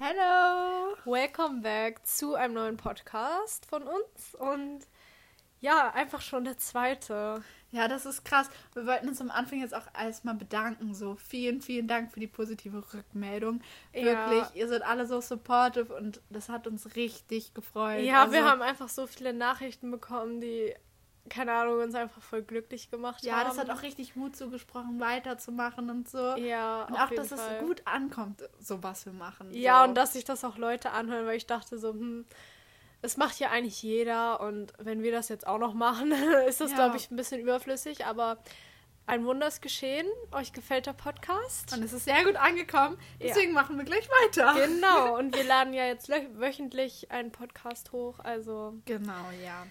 Hello! Welcome back zu einem neuen Podcast von uns und ja, einfach schon der zweite. Ja, das ist krass. Wir wollten uns am Anfang jetzt auch erstmal bedanken. So, vielen, vielen Dank für die positive Rückmeldung. Ja. Wirklich, ihr seid alle so supportive und das hat uns richtig gefreut. Ja, Also, wir haben einfach so viele Nachrichten bekommen, die, keine Ahnung, uns einfach voll glücklich gemacht Ja, haben. das hat auch richtig Mut zugesprochen, weiterzumachen und so. Ja, und auch, dass Fall. es gut ankommt, so was wir machen. Ja, so. und dass sich das auch Leute anhören, weil ich dachte so, hm, es macht ja eigentlich jeder und wenn wir das jetzt auch noch machen, ist das, Ja. glaube ich, ein bisschen überflüssig, aber ein Wunder ist geschehen. Euch gefällt der Podcast? Und es ist sehr gut angekommen. Ja. Deswegen machen wir gleich weiter. Genau, und wir laden ja jetzt wöchentlich einen Podcast hoch, also Genau, ja.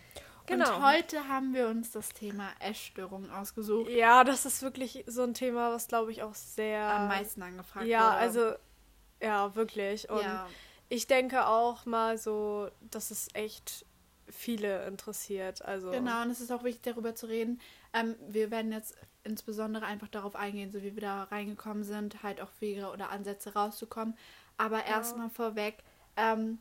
Genau. Und heute haben wir uns das Thema Essstörungen ausgesucht. ja, das ist wirklich so ein Thema, was glaube ich auch sehr Am meisten angefragt Ja, wurde. also ja, wirklich und ja. ich denke auch mal so, dass es echt viele interessiert, also Genau, und es ist auch wichtig, darüber zu reden. Ähm, wir werden jetzt insbesondere einfach darauf eingehen, so wie wir da reingekommen sind, halt auch Wege oder Ansätze rauszukommen. Aber erstmal vorweg, ähm,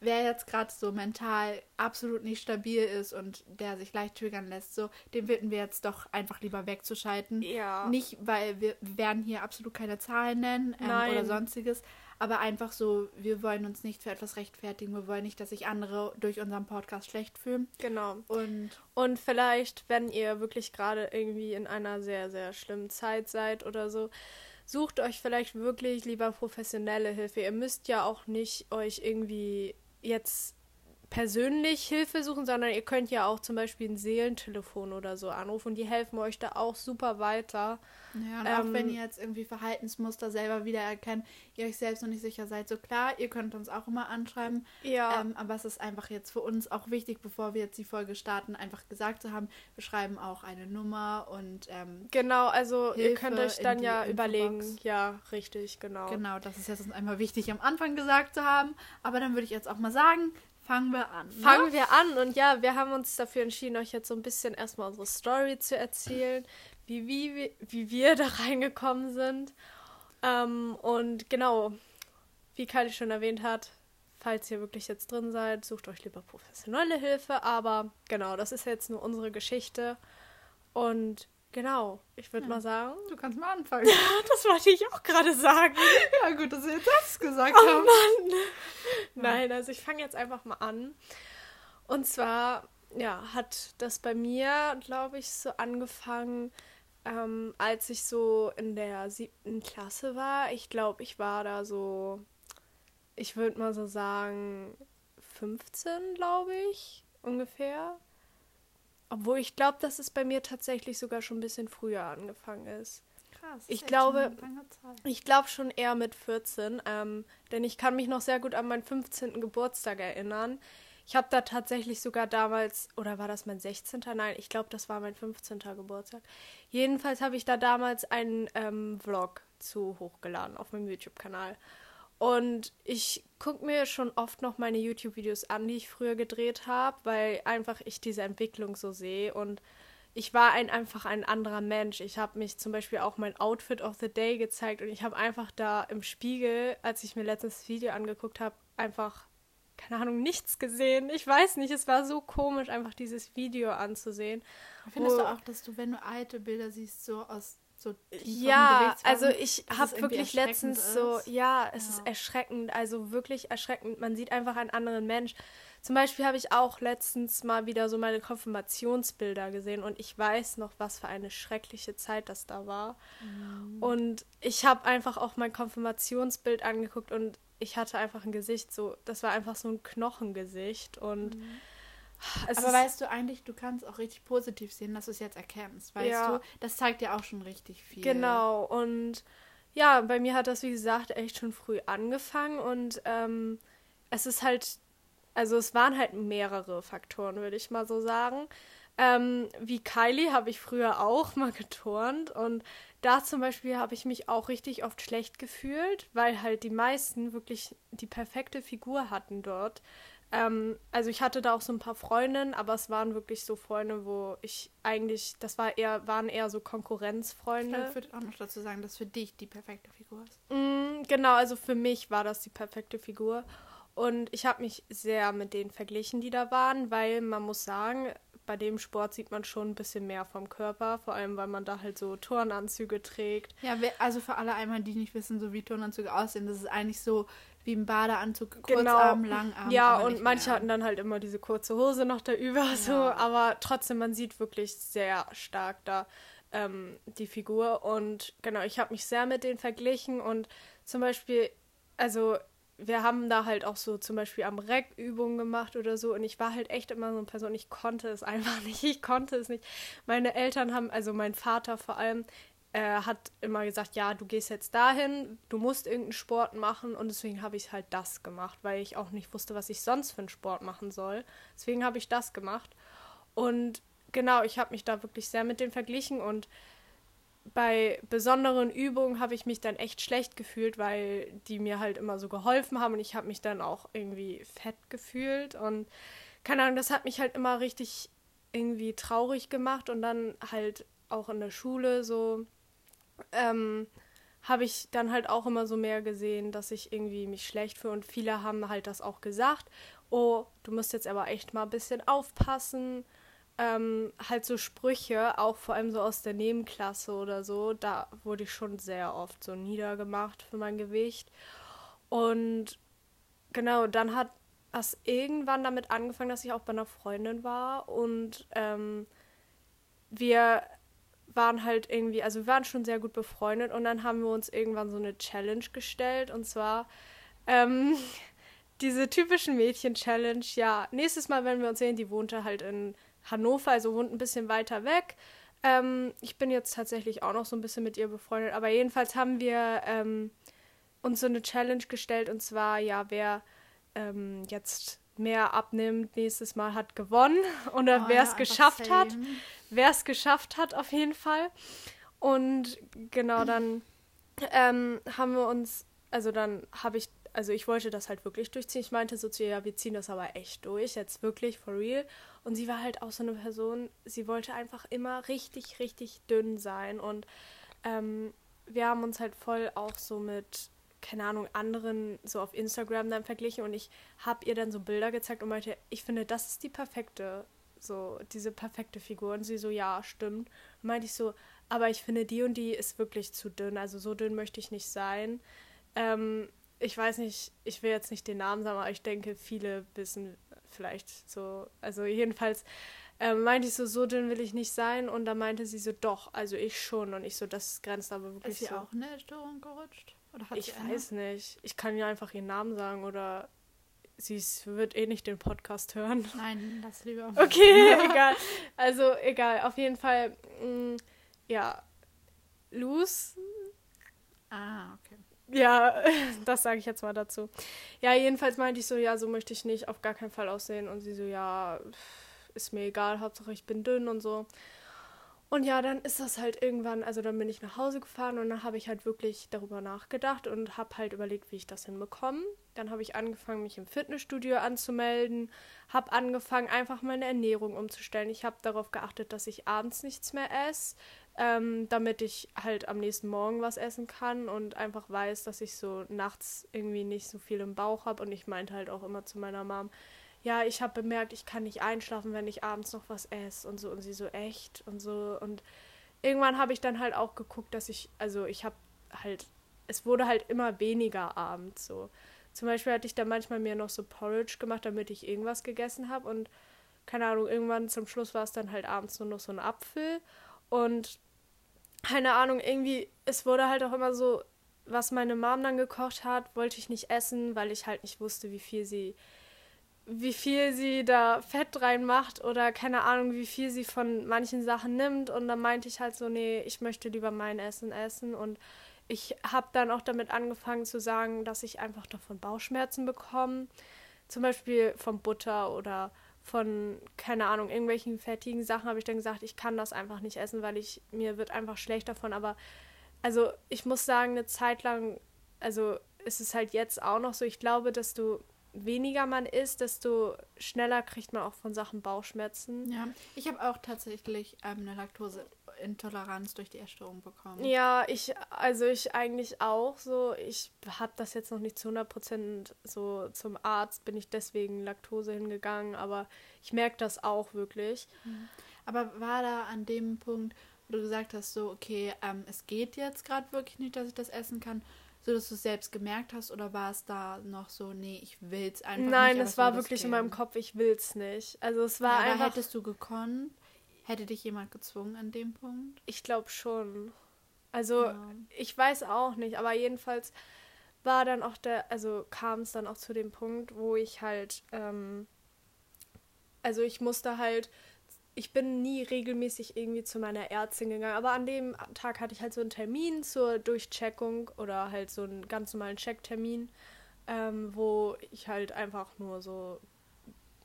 wer jetzt gerade so mental absolut nicht stabil ist und der sich leicht triggern lässt, so, dem bitten wir jetzt doch einfach lieber wegzuschalten. Ja. Nicht, weil wir, wir werden hier absolut keine Zahlen nennen ähm, oder sonstiges, aber einfach so, wir wollen uns nicht für etwas rechtfertigen. Wir wollen nicht, dass sich andere durch unseren Podcast schlecht fühlen. genau. Und Und vielleicht, wenn ihr wirklich gerade irgendwie in einer sehr, sehr schlimmen Zeit seid oder so, sucht euch vielleicht wirklich lieber professionelle Hilfe. Ihr müsst ja auch nicht euch irgendwie jetzt persönlich Hilfe suchen, sondern ihr könnt ja auch zum Beispiel ein Seelentelefon oder so anrufen und die helfen euch da auch super weiter. Ja, und Ähm, auch wenn ihr jetzt irgendwie Verhaltensmuster selber wiedererkennt, ihr euch selbst noch nicht sicher seid, so klar, ihr könnt uns auch immer anschreiben. Ja. Ähm, aber es ist einfach jetzt für uns auch wichtig, bevor wir jetzt die Folge starten, einfach gesagt zu haben, wir schreiben auch eine Nummer und ähm, Genau, also ihr Hilfe könnt euch dann ja Infobox. überlegen. Ja, richtig, genau. genau, das ist jetzt uns einmal wichtig am Anfang gesagt zu haben. Aber dann würde ich jetzt auch mal sagen, fangen wir an. Ne? Fangen wir an und ja, wir haben uns dafür entschieden, euch jetzt so ein bisschen erstmal unsere Story zu erzählen, wie, wie, wie, wir da reingekommen sind. Ähm, und genau, wie Kylie schon erwähnt hat, falls ihr wirklich jetzt drin seid, sucht euch lieber professionelle Hilfe. Aber genau, das ist jetzt nur unsere Geschichte. Und genau, ich würde Ja. mal sagen, Du kannst mal anfangen. das wollte ich auch gerade sagen. ja, gut, dass wir jetzt das gesagt Oh haben. Mann! Nein, also ich fange jetzt einfach mal an. Und zwar, ja, hat das bei mir, glaube ich, so angefangen, ähm, als ich so in der siebten Klasse war. Ich glaube, ich war da so, ich würde mal so sagen, 15, glaube ich, ungefähr. Obwohl ich glaube, dass es bei mir tatsächlich sogar schon ein bisschen früher angefangen ist. Krass. Ich glaube-. Ich glaube schon eher mit 14, ähm, denn ich kann mich noch sehr gut an meinen 15. Geburtstag erinnern. Ich habe da tatsächlich sogar damals, oder war das mein 16.? Nein, ich glaube, das war mein 15. Geburtstag. Jedenfalls habe ich da damals einen ähm, Vlog zu hochgeladen auf meinem YouTube-Kanal. Und ich gucke mir schon oft noch meine YouTube-Videos an, die ich früher gedreht habe, weil einfach ich diese Entwicklung so sehe und ich war ein, einfach ein anderer Mensch. Ich habe mich zum Beispiel auch mein Outfit of the Day gezeigt und ich habe einfach da im Spiegel, als ich mir letztens das Video angeguckt habe, einfach, keine Ahnung, nichts gesehen. Ich weiß nicht, es war so komisch, einfach dieses Video anzusehen. Findest du auch, dass du, wenn du alte Bilder siehst, so aus so Ja, also ich habe wirklich letztens so, ist? ja, es Ja. ist erschreckend, also wirklich erschreckend. Man sieht einfach einen anderen Mensch. Zum Beispiel habe ich auch letztens mal wieder so meine Konfirmationsbilder gesehen und ich weiß noch, was für eine schreckliche Zeit das da war. Mhm. Und ich habe einfach auch mein Konfirmationsbild angeguckt und ich hatte einfach ein Gesicht so, das war einfach so ein Knochengesicht und es Aber weißt du eigentlich, du kannst auch richtig positiv sehen, dass du es jetzt erkennst, weißt Ja. du? Das zeigt dir auch schon richtig viel. Genau, und ja, bei mir hat das, wie gesagt, echt schon früh angefangen und ähm, es ist halt, also es waren halt mehrere Faktoren, würde ich mal so sagen. Ähm, wie Kylie habe ich früher auch mal geturnt und da zum Beispiel habe ich mich auch richtig oft schlecht gefühlt, weil halt die meisten wirklich die perfekte Figur hatten dort. Ähm, also ich hatte da auch so ein paar Freundinnen, aber es waren wirklich so Freunde, wo ich eigentlich, das war eher, waren eher so Konkurrenzfreunde. Ich würde auch noch dazu sagen, dass für dich die perfekte Figur ist. Mm, genau, also für mich war das die perfekte Figur. Und ich habe mich sehr mit denen verglichen, die da waren, weil man muss sagen, bei dem Sport sieht man schon ein bisschen mehr vom Körper, vor allem weil man da halt so Turnanzüge trägt. Ja, also für alle einmal, die nicht wissen, so wie Turnanzüge aussehen, das ist eigentlich so wie ein Badeanzug, genau. Kurzarm, Langarm. Ja, und manche hatten dann halt immer diese kurze Hose noch da über, ja. so, aber trotzdem, man sieht wirklich sehr stark da ähm, die Figur. Und genau, ich habe mich sehr mit denen verglichen und zum Beispiel, also wir haben da halt auch so zum Beispiel am Reck Übungen gemacht oder so und ich war halt echt immer so eine Person, ich konnte es einfach nicht, ich konnte es nicht. Meine Eltern haben, also mein Vater vor allem, er hat immer gesagt, ja, du gehst jetzt dahin, du musst irgendeinen Sport machen und deswegen habe ich halt das gemacht, weil ich auch nicht wusste, was ich sonst für einen Sport machen soll. Deswegen habe ich das gemacht und genau, ich habe mich da wirklich sehr mit denen verglichen und bei besonderen Übungen habe ich mich dann echt schlecht gefühlt, weil die mir halt immer so geholfen haben und ich habe mich dann auch irgendwie fett gefühlt und keine Ahnung, das hat mich halt immer richtig irgendwie traurig gemacht und dann halt auch in der Schule so ähm, habe ich dann halt auch immer so mehr gesehen, dass ich irgendwie mich schlecht fühle. Und viele haben halt das auch gesagt. Oh, du musst jetzt aber echt mal ein bisschen aufpassen. Ähm, halt so Sprüche, auch vor allem so aus der Nebenklasse oder so, da wurde ich schon sehr oft so niedergemacht für mein Gewicht. Und genau, dann hat das irgendwann damit angefangen, dass ich auch bei einer Freundin war und ähm, wir waren halt irgendwie, also wir waren schon sehr gut befreundet und dann haben wir uns irgendwann so eine Challenge gestellt und zwar ähm, diese typischen Mädchen-Challenge. Ja, nächstes Mal, wenn wir uns sehen, die wohnte halt in Hannover, also wohnt ein bisschen weiter weg. Ähm, ich bin jetzt tatsächlich auch noch so ein bisschen mit ihr befreundet, aber jedenfalls haben wir ähm, uns so eine Challenge gestellt und zwar, ja, wer ähm, jetzt mehr abnimmt, nächstes Mal hat gewonnen oder oh, wer es ja, geschafft same. hat wer es geschafft hat, auf jeden Fall. Und genau dann ähm, haben wir uns, also dann habe ich, also ich wollte das halt wirklich durchziehen. Ich meinte so zu ihr, ja, wir ziehen das aber echt durch, jetzt wirklich for real. Und sie war halt auch so eine Person, sie wollte einfach immer richtig, richtig dünn sein. Und ähm, wir haben uns halt voll auch so mit, keine Ahnung, anderen so auf Instagram dann verglichen. Und ich habe ihr dann so Bilder gezeigt und meinte, ich finde, das ist die perfekte so diese perfekte Figur. Und sie so, ja, stimmt. Und meinte ich so, aber ich finde, die und die ist wirklich zu dünn. Also so dünn möchte ich nicht sein. Ähm, ich weiß nicht, ich will jetzt nicht den Namen sagen, aber ich denke, viele wissen vielleicht so. Also jedenfalls ähm, meinte ich so, so dünn will ich nicht sein. Und da meinte sie so, doch, also ich schon. Und ich so, das grenzt aber wirklich ist sie so. auch in eine Essstörung gerutscht? Ich weiß nicht. Ich kann ihr einfach ihren Namen sagen oder sie wird eh nicht den Podcast hören. Nein, das lieber. Okay, egal. Also egal. Auf jeden Fall, mh, mm, ja, Luz. Ah, okay. Ja, das sage ich jetzt mal dazu. Ja, jedenfalls meinte ich so, ja, so möchte ich nicht auf gar keinen Fall aussehen. Und sie so, ja, ist mir egal, Hauptsache ich bin dünn und so. Und ja, dann ist das halt irgendwann, also dann bin ich nach Hause gefahren und dann habe ich halt wirklich darüber nachgedacht und habe halt überlegt, wie ich das hinbekomme. Dann habe ich angefangen, mich im Fitnessstudio anzumelden, habe angefangen, einfach meine Ernährung umzustellen. Ich habe darauf geachtet, dass ich abends nichts mehr esse, ähm, damit ich halt am nächsten Morgen was essen kann und einfach weiß, dass ich so nachts irgendwie nicht so viel im Bauch habe. Und ich meinte halt auch immer zu meiner Mom, ja, ich habe bemerkt, ich kann nicht einschlafen, wenn ich abends noch was esse und so. Und sie so echt? Und so. Und irgendwann habe ich dann halt auch geguckt, dass ich, also ich habe halt, es wurde halt immer weniger abends so. Zum Beispiel hatte ich da manchmal mir noch so Porridge gemacht, damit ich irgendwas gegessen habe und keine Ahnung, irgendwann zum Schluss war es dann halt abends nur noch so ein Apfel. Und keine Ahnung, irgendwie, es wurde halt auch immer so, was meine Mom dann gekocht hat, wollte ich nicht essen, weil ich halt nicht wusste, wie viel sie wie viel sie da Fett reinmacht oder keine Ahnung, wie viel sie von manchen Sachen nimmt. Und dann meinte ich halt so, nee, ich möchte lieber mein Essen essen. Und ich habe dann auch damit angefangen zu sagen, dass ich einfach davon Bauchschmerzen bekomme. Zum Beispiel von Butter oder von, keine Ahnung, irgendwelchen fettigen Sachen habe ich dann gesagt, ich kann das einfach nicht essen, weil ich, mir wird einfach schlecht davon. Aber also ich muss sagen, eine Zeit lang, also ist es halt jetzt auch noch so, ich glaube, dass du weniger man isst, desto schneller kriegt man auch von Sachen Bauchschmerzen. Ja, ich habe auch tatsächlich ähm, eine Laktoseintoleranz durch die Essstörung bekommen. Ja, ich, also ich eigentlich auch so. Ich habe das jetzt noch nicht zu 100% so zum Arzt, bin ich deswegen Laktose hingegangen, aber ich merke das auch wirklich. Mhm. Aber war da an dem Punkt, wo du gesagt hast, so, okay, ähm, es geht jetzt gerade wirklich nicht, dass ich das essen kann, so dass du es selbst gemerkt hast oder war es da noch so, nee, ich will es einfach Nein, nicht? Nein, es war wirklich in meinem Kopf, ich will es nicht. Also es war ja, einfach. hättest du gekonnt? Hätte dich jemand gezwungen an dem Punkt? Ich glaube schon. Also ja. ich weiß auch nicht, aber jedenfalls war dann auch der, also kam es dann auch zu dem Punkt, wo ich halt, ähm, also ich musste halt ich bin nie regelmäßig irgendwie zu meiner Ärztin gegangen, aber an dem Tag hatte ich halt so einen Termin zur Durchcheckung oder halt so einen ganz normalen Checktermin, ähm, wo ich halt einfach nur so,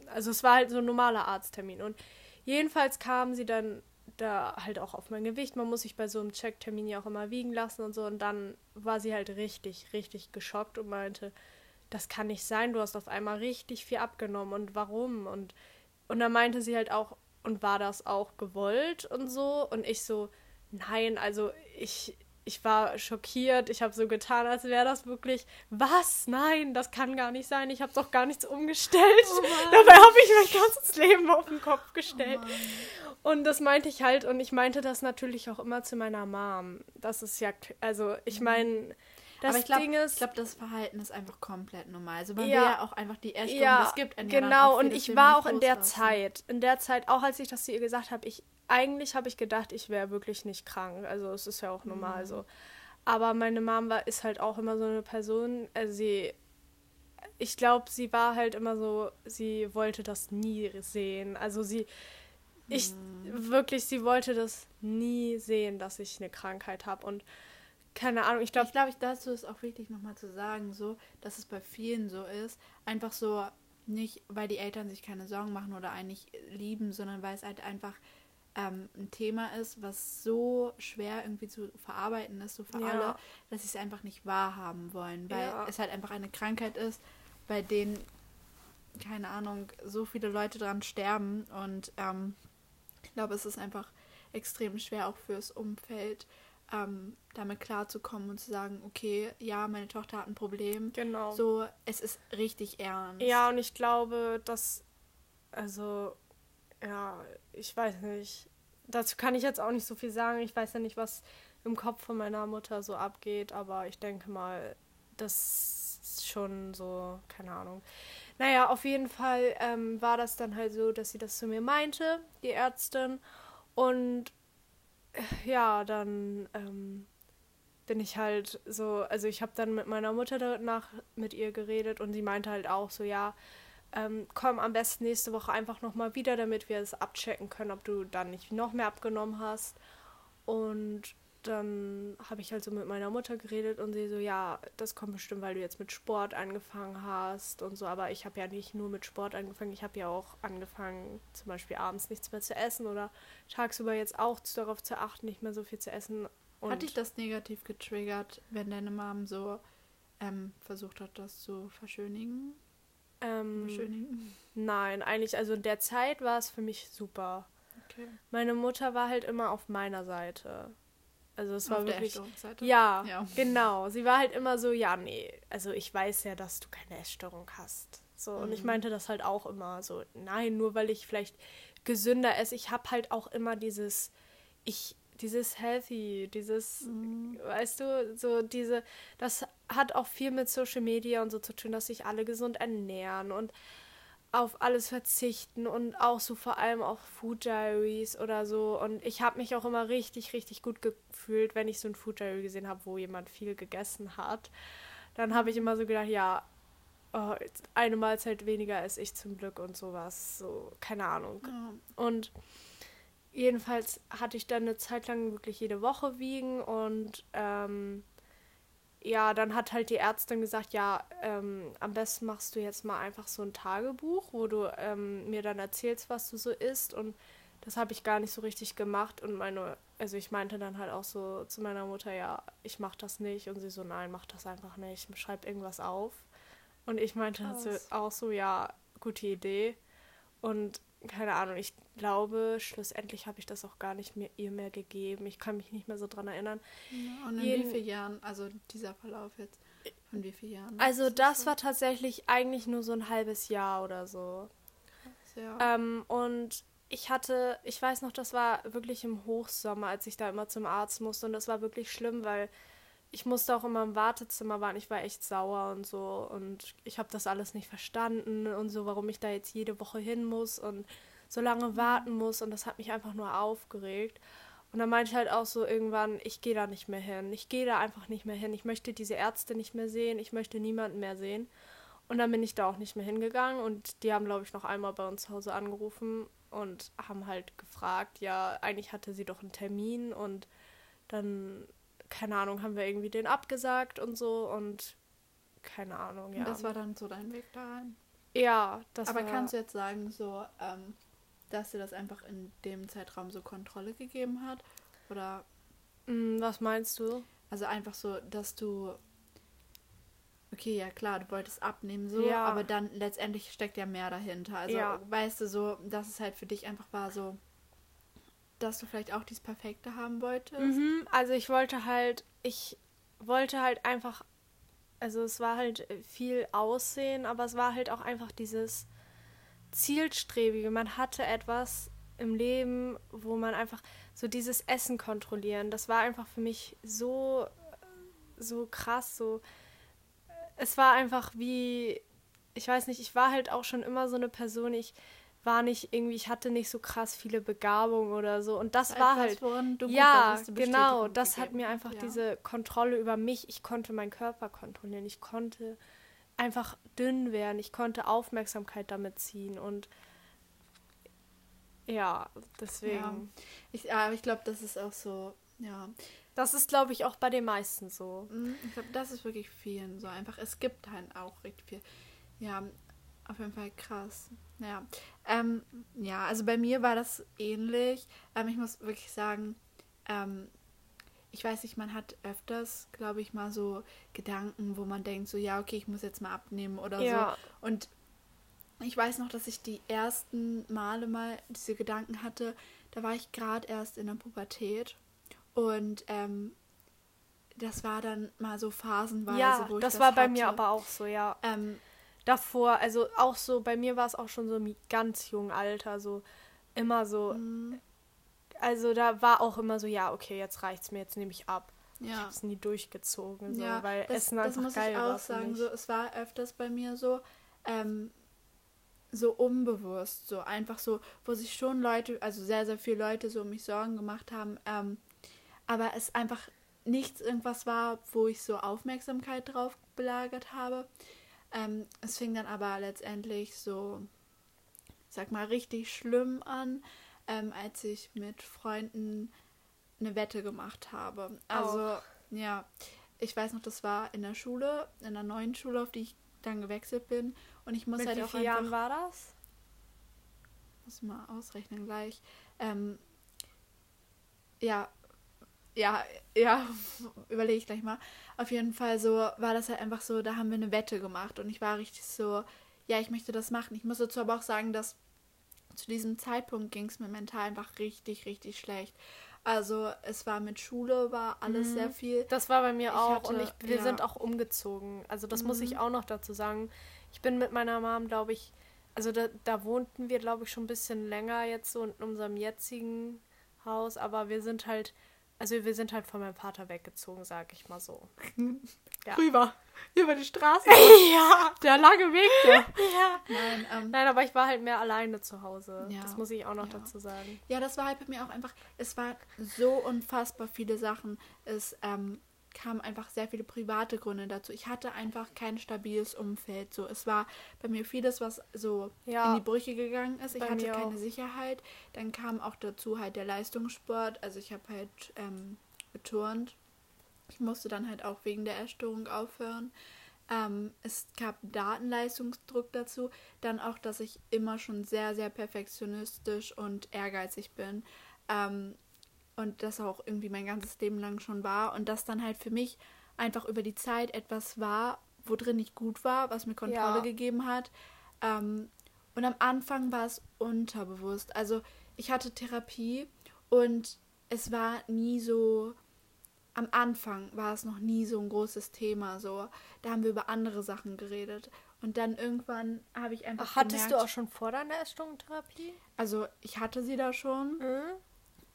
also es war halt so ein normaler Arzttermin. Und jedenfalls kam sie dann da halt auch auf mein Gewicht. Man muss sich bei so einem Checktermin ja auch immer wiegen lassen und so. Und dann war sie halt richtig, richtig geschockt und meinte, das kann nicht sein, du hast auf einmal richtig viel abgenommen und warum? Und und dann meinte sie halt auch, und war das auch gewollt und so? Und ich so, nein, also ich, ich war schockiert. Ich habe so getan, als wäre das wirklich, was? Nein, das kann gar nicht sein. Ich habe doch gar nichts umgestellt. Oh Dabei habe ich mein ganzes Leben auf den Kopf gestellt. Oh und das meinte ich halt. Und ich meinte das natürlich auch immer zu meiner Mom. Das ist ja, also ich mhm. meine, das Aber ich glaube, ich glaube, das Verhalten ist einfach komplett normal. Also man ja, will ja auch einfach die Essstörung, ja, das gibt einen Genau, und ich war auch in der Zeit, in der Zeit, auch als ich das zu ihr gesagt habe, ich, eigentlich habe ich gedacht, ich wäre wirklich nicht krank. Also es ist ja auch normal mhm. so. Aber meine Mom war, ist halt auch immer so eine Person, also sie, ich glaube, sie war halt immer so, sie wollte das nie sehen. Also sie, ich, mhm. wirklich, sie wollte das nie sehen, dass ich eine Krankheit habe und keine Ahnung, ich glaube. Ich glaube, dazu ist auch wichtig nochmal zu sagen, so, dass es bei vielen so ist. Einfach so, nicht, weil die Eltern sich keine Sorgen machen oder eigentlich lieben, sondern weil es halt einfach ähm, ein Thema ist, was so schwer irgendwie zu verarbeiten ist, so für ja. alle, dass sie es einfach nicht wahrhaben wollen, weil ja. es halt einfach eine Krankheit ist, bei denen, keine Ahnung, so viele Leute dran sterben und ähm, ich glaube, es ist einfach extrem schwer auch fürs Umfeld ähm, damit klarzukommen und zu sagen, okay, ja, meine Tochter hat ein Problem. Genau. So, es ist richtig ernst. Ja, und ich glaube, dass, also, ja, ich weiß nicht. Dazu kann ich jetzt auch nicht so viel sagen. Ich weiß ja nicht, was im Kopf von meiner Mutter so abgeht, aber ich denke mal, das ist schon so, keine Ahnung. Naja, auf jeden Fall ähm, war das dann halt so, dass sie das zu mir meinte, die Ärztin. Und ja, dann ähm, bin ich halt so, also ich habe dann mit meiner Mutter danach mit ihr geredet und sie meinte halt auch so, ja, ähm, komm am besten nächste Woche einfach nochmal wieder, damit wir es abchecken können, ob du dann nicht noch mehr abgenommen hast. Und dann habe ich halt so mit meiner Mutter geredet und sie so, ja, das kommt bestimmt, weil du jetzt mit Sport angefangen hast und so, aber ich habe ja nicht nur mit Sport angefangen, ich habe ja auch angefangen, zum Beispiel abends nichts mehr zu essen oder tagsüber jetzt auch darauf zu achten, nicht mehr so viel zu essen. Und hat dich das negativ getriggert, wenn deine Mom so ähm, versucht hat, das zu verschönigen? Ähm, verschönigen? Nein, eigentlich, also in der Zeit war es für mich super. Okay. Meine Mutter war halt immer auf meiner Seite. Also es war Auf wirklich. Ja, ja, genau. Sie war halt immer so, ja, nee, also ich weiß ja, dass du keine Essstörung hast. So, mhm. und ich mhm. meinte das halt auch immer so, nein, nur weil ich vielleicht gesünder esse. Ich habe halt auch immer dieses, ich, dieses healthy, dieses, mhm. weißt du, so diese, das hat auch viel mit Social Media und so zu tun, dass sich alle gesund ernähren und auf alles verzichten und auch so vor allem auf Food Diaries oder so. Und ich habe mich auch immer richtig, richtig gut gefühlt, wenn ich so ein Food Diary gesehen habe, wo jemand viel gegessen hat. Dann habe ich immer so gedacht, ja, oh, eine Mahlzeit weniger esse ich zum Glück und sowas. So, keine Ahnung. Ja. Und jedenfalls hatte ich dann eine Zeit lang wirklich jede Woche wiegen und ähm, ja, dann hat halt die Ärztin gesagt, ja, ähm, am besten machst du jetzt mal einfach so ein Tagebuch, wo du ähm, mir dann erzählst, was du so isst. Und das habe ich gar nicht so richtig gemacht. Und meine, also ich meinte dann halt auch so zu meiner Mutter, ja, ich mach das nicht. Und sie so, nein, mach das einfach nicht. Schreib irgendwas auf. Und ich meinte dazu auch so, ja, gute Idee. Und keine Ahnung, ich glaube, schlussendlich habe ich das auch gar nicht mehr ihr mehr gegeben. Ich kann mich nicht mehr so dran erinnern. Ja, und in Jeden, wie vielen Jahren, also dieser Verlauf jetzt, von wie vielen Jahren? Also das so? war tatsächlich eigentlich nur so ein halbes Jahr oder so. Ja. Ähm, und ich hatte, ich weiß noch, das war wirklich im Hochsommer, als ich da immer zum Arzt musste. Und das war wirklich schlimm, weil ich musste auch immer im Wartezimmer warten. Ich war echt sauer und so. Und ich habe das alles nicht verstanden und so, warum ich da jetzt jede Woche hin muss und so lange warten muss. Und das hat mich einfach nur aufgeregt. Und dann meinte ich halt auch so irgendwann, ich gehe da nicht mehr hin. Ich gehe da einfach nicht mehr hin. Ich möchte diese Ärzte nicht mehr sehen. Ich möchte niemanden mehr sehen. Und dann bin ich da auch nicht mehr hingegangen. Und die haben, glaube ich, noch einmal bei uns zu Hause angerufen und haben halt gefragt, ja, eigentlich hatte sie doch einen Termin und dann keine Ahnung, haben wir irgendwie den abgesagt und so und keine Ahnung, ja. Und das war dann so dein Weg da rein? Ja, das Aber war... kannst du jetzt sagen, so, ähm, dass dir das einfach in dem Zeitraum so Kontrolle gegeben hat? Oder... Mm, was meinst du? Also einfach so, dass du... Okay, ja klar, du wolltest abnehmen so, ja. aber dann letztendlich steckt ja mehr dahinter. Also ja. weißt du so, dass es halt für dich einfach war so, dass du vielleicht auch dieses Perfekte haben wolltest? Mhm, also ich wollte halt, ich wollte halt einfach, also es war halt viel Aussehen, aber es war halt auch einfach dieses Zielstrebige. Man hatte etwas im Leben, wo man einfach so dieses Essen kontrollieren, das war einfach für mich so, so krass, so. Es war einfach wie, ich weiß nicht, ich war halt auch schon immer so eine Person, ich war nicht irgendwie, ich hatte nicht so krass viele Begabungen oder so. Und das, das war halt. ja, genau. Das hat mir einfach ja. diese Kontrolle über mich. Ich konnte meinen Körper kontrollieren. Ich konnte einfach dünn werden. Ich konnte Aufmerksamkeit damit ziehen. Und ja, deswegen. Ja. Ich, aber ich glaube, das ist auch so, ja. Das ist, glaube ich, auch bei den meisten so. Mhm, ich glaube, das ist wirklich vielen so einfach. Es gibt halt auch richtig viel. Ja, auf jeden Fall krass. Ja. Ähm, ja, also bei mir war das ähnlich. Ähm, ich muss wirklich sagen, ähm, ich weiß nicht, man hat öfters, glaube ich, mal so Gedanken, wo man denkt, so, ja, okay, ich muss jetzt mal abnehmen oder ja. so. Und ich weiß noch, dass ich die ersten Male mal diese Gedanken hatte, da war ich gerade erst in der Pubertät. Und ähm, das war dann mal so phasenweise, ja, wo ich das, das war bei mir aber auch so, ja. Davor, also auch so, bei mir war es auch schon so im ganz jungen Alter, so immer so. Mhm. Also da war auch immer so, ja, okay, jetzt reicht's mir, jetzt nehme ich ab. Ja. Ich habe es nie durchgezogen, so, ja, weil das, Essen einfach das muss geil ich auch sagen. So, es war öfters bei mir so, ähm, so unbewusst, so einfach so, wo sich schon Leute, also sehr, sehr viele Leute so um mich Sorgen gemacht haben, ähm, aber es einfach nichts irgendwas war, wo ich so Aufmerksamkeit drauf belagert habe. Ähm, es fing dann aber letztendlich so, sag mal, richtig schlimm an, ähm, als ich mit Freunden eine Wette gemacht habe. Also, oh. ja, ich weiß noch, das war in der Schule, in der neuen Schule, auf die ich dann gewechselt bin. Und ich muss mit halt wie auch vielen Jahren war das? Muss mal ausrechnen gleich. Ähm, ja, ja, ja, überlege ich gleich mal. Auf jeden Fall so war das halt einfach so, da haben wir eine Wette gemacht und ich war richtig so, ja, ich möchte das machen. Ich muss dazu aber auch sagen, dass zu diesem Zeitpunkt ging es mir mental einfach richtig, richtig schlecht. Also es war mit Schule, war alles mhm. sehr viel. Das war bei mir ich auch hatte, und ich, wir ja. sind auch umgezogen. Also das mhm. muss ich mhm. auch noch dazu sagen. Ich bin mit meiner Mom, glaube ich, also da, da wohnten wir, glaube ich, schon ein bisschen länger jetzt so in unserem jetzigen Haus, aber wir sind halt also wir sind halt von meinem Vater weggezogen, sag ich mal so. Ja. Rüber. Über die Straße. ja. Der lange Weg da. ja. Nein, ähm, Nein, aber ich war halt mehr alleine zu Hause. Ja. Das muss ich auch noch ja. dazu sagen. Ja, das war halt bei mir auch einfach, es war so unfassbar viele Sachen. Es, ähm, kamen einfach sehr viele private Gründe dazu. Ich hatte einfach kein stabiles Umfeld. So, es war bei mir vieles, was so ja, in die Brüche gegangen ist. Ich hatte keine auch. Sicherheit. Dann kam auch dazu halt der Leistungssport. Also ich habe halt ähm, geturnt. Ich musste dann halt auch wegen der Erstörung aufhören. Ähm, es gab Datenleistungsdruck dazu. Dann auch, dass ich immer schon sehr, sehr perfektionistisch und ehrgeizig bin. Ähm, und das auch irgendwie mein ganzes Leben lang schon war und das dann halt für mich einfach über die Zeit etwas war, wo drin ich gut war, was mir Kontrolle ja. gegeben hat. Ähm, und am Anfang war es unterbewusst. Also ich hatte Therapie und es war nie so. Am Anfang war es noch nie so ein großes Thema. So, da haben wir über andere Sachen geredet. Und dann irgendwann habe ich einfach. Ach, hattest gemerkt, du auch schon vor deiner Essstörung-Therapie? Also ich hatte sie da schon, mhm.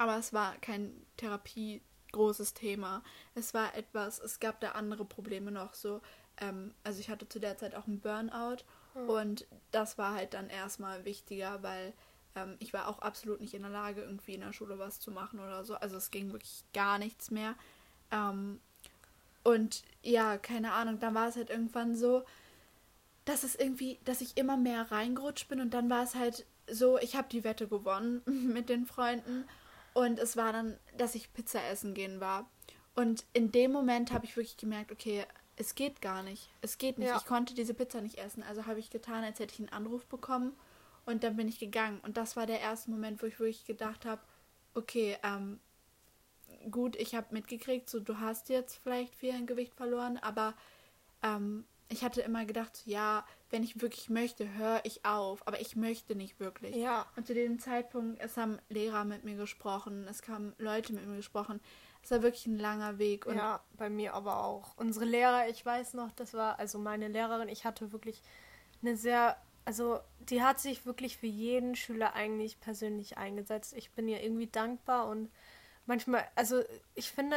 Aber es war kein Therapie großes Thema. Es war etwas, es gab da andere Probleme noch so. Ähm, also ich hatte zu der Zeit auch einen Burnout mhm. und das war halt dann erstmal wichtiger, weil ähm, ich war auch absolut nicht in der Lage, irgendwie in der Schule was zu machen oder so. Also es ging wirklich gar nichts mehr. Ähm, und ja, keine Ahnung, dann war es halt irgendwann so, dass es irgendwie, dass ich immer mehr reingerutscht bin und dann war es halt so, ich habe die Wette gewonnen mit den Freunden und es war dann, dass ich Pizza essen gehen war. Und in dem Moment habe ich wirklich gemerkt, okay, es geht gar nicht. Es geht nicht. Ja. Ich konnte diese Pizza nicht essen. Also habe ich getan, als hätte ich einen Anruf bekommen. Und dann bin ich gegangen. Und das war der erste Moment, wo ich wirklich gedacht habe, okay, ähm, gut, ich habe mitgekriegt, so du hast jetzt vielleicht viel Gewicht verloren, aber ähm, ich hatte immer gedacht, ja, wenn ich wirklich möchte, höre ich auf. Aber ich möchte nicht wirklich. Ja. Und zu dem Zeitpunkt, es haben Lehrer mit mir gesprochen, es kamen Leute mit mir gesprochen. Es war wirklich ein langer Weg. ja, bei mir aber auch. Unsere Lehrer, ich weiß noch, das war, also meine Lehrerin, ich hatte wirklich eine sehr, also die hat sich wirklich für jeden Schüler eigentlich persönlich eingesetzt. Ich bin ihr irgendwie dankbar und manchmal, also ich finde,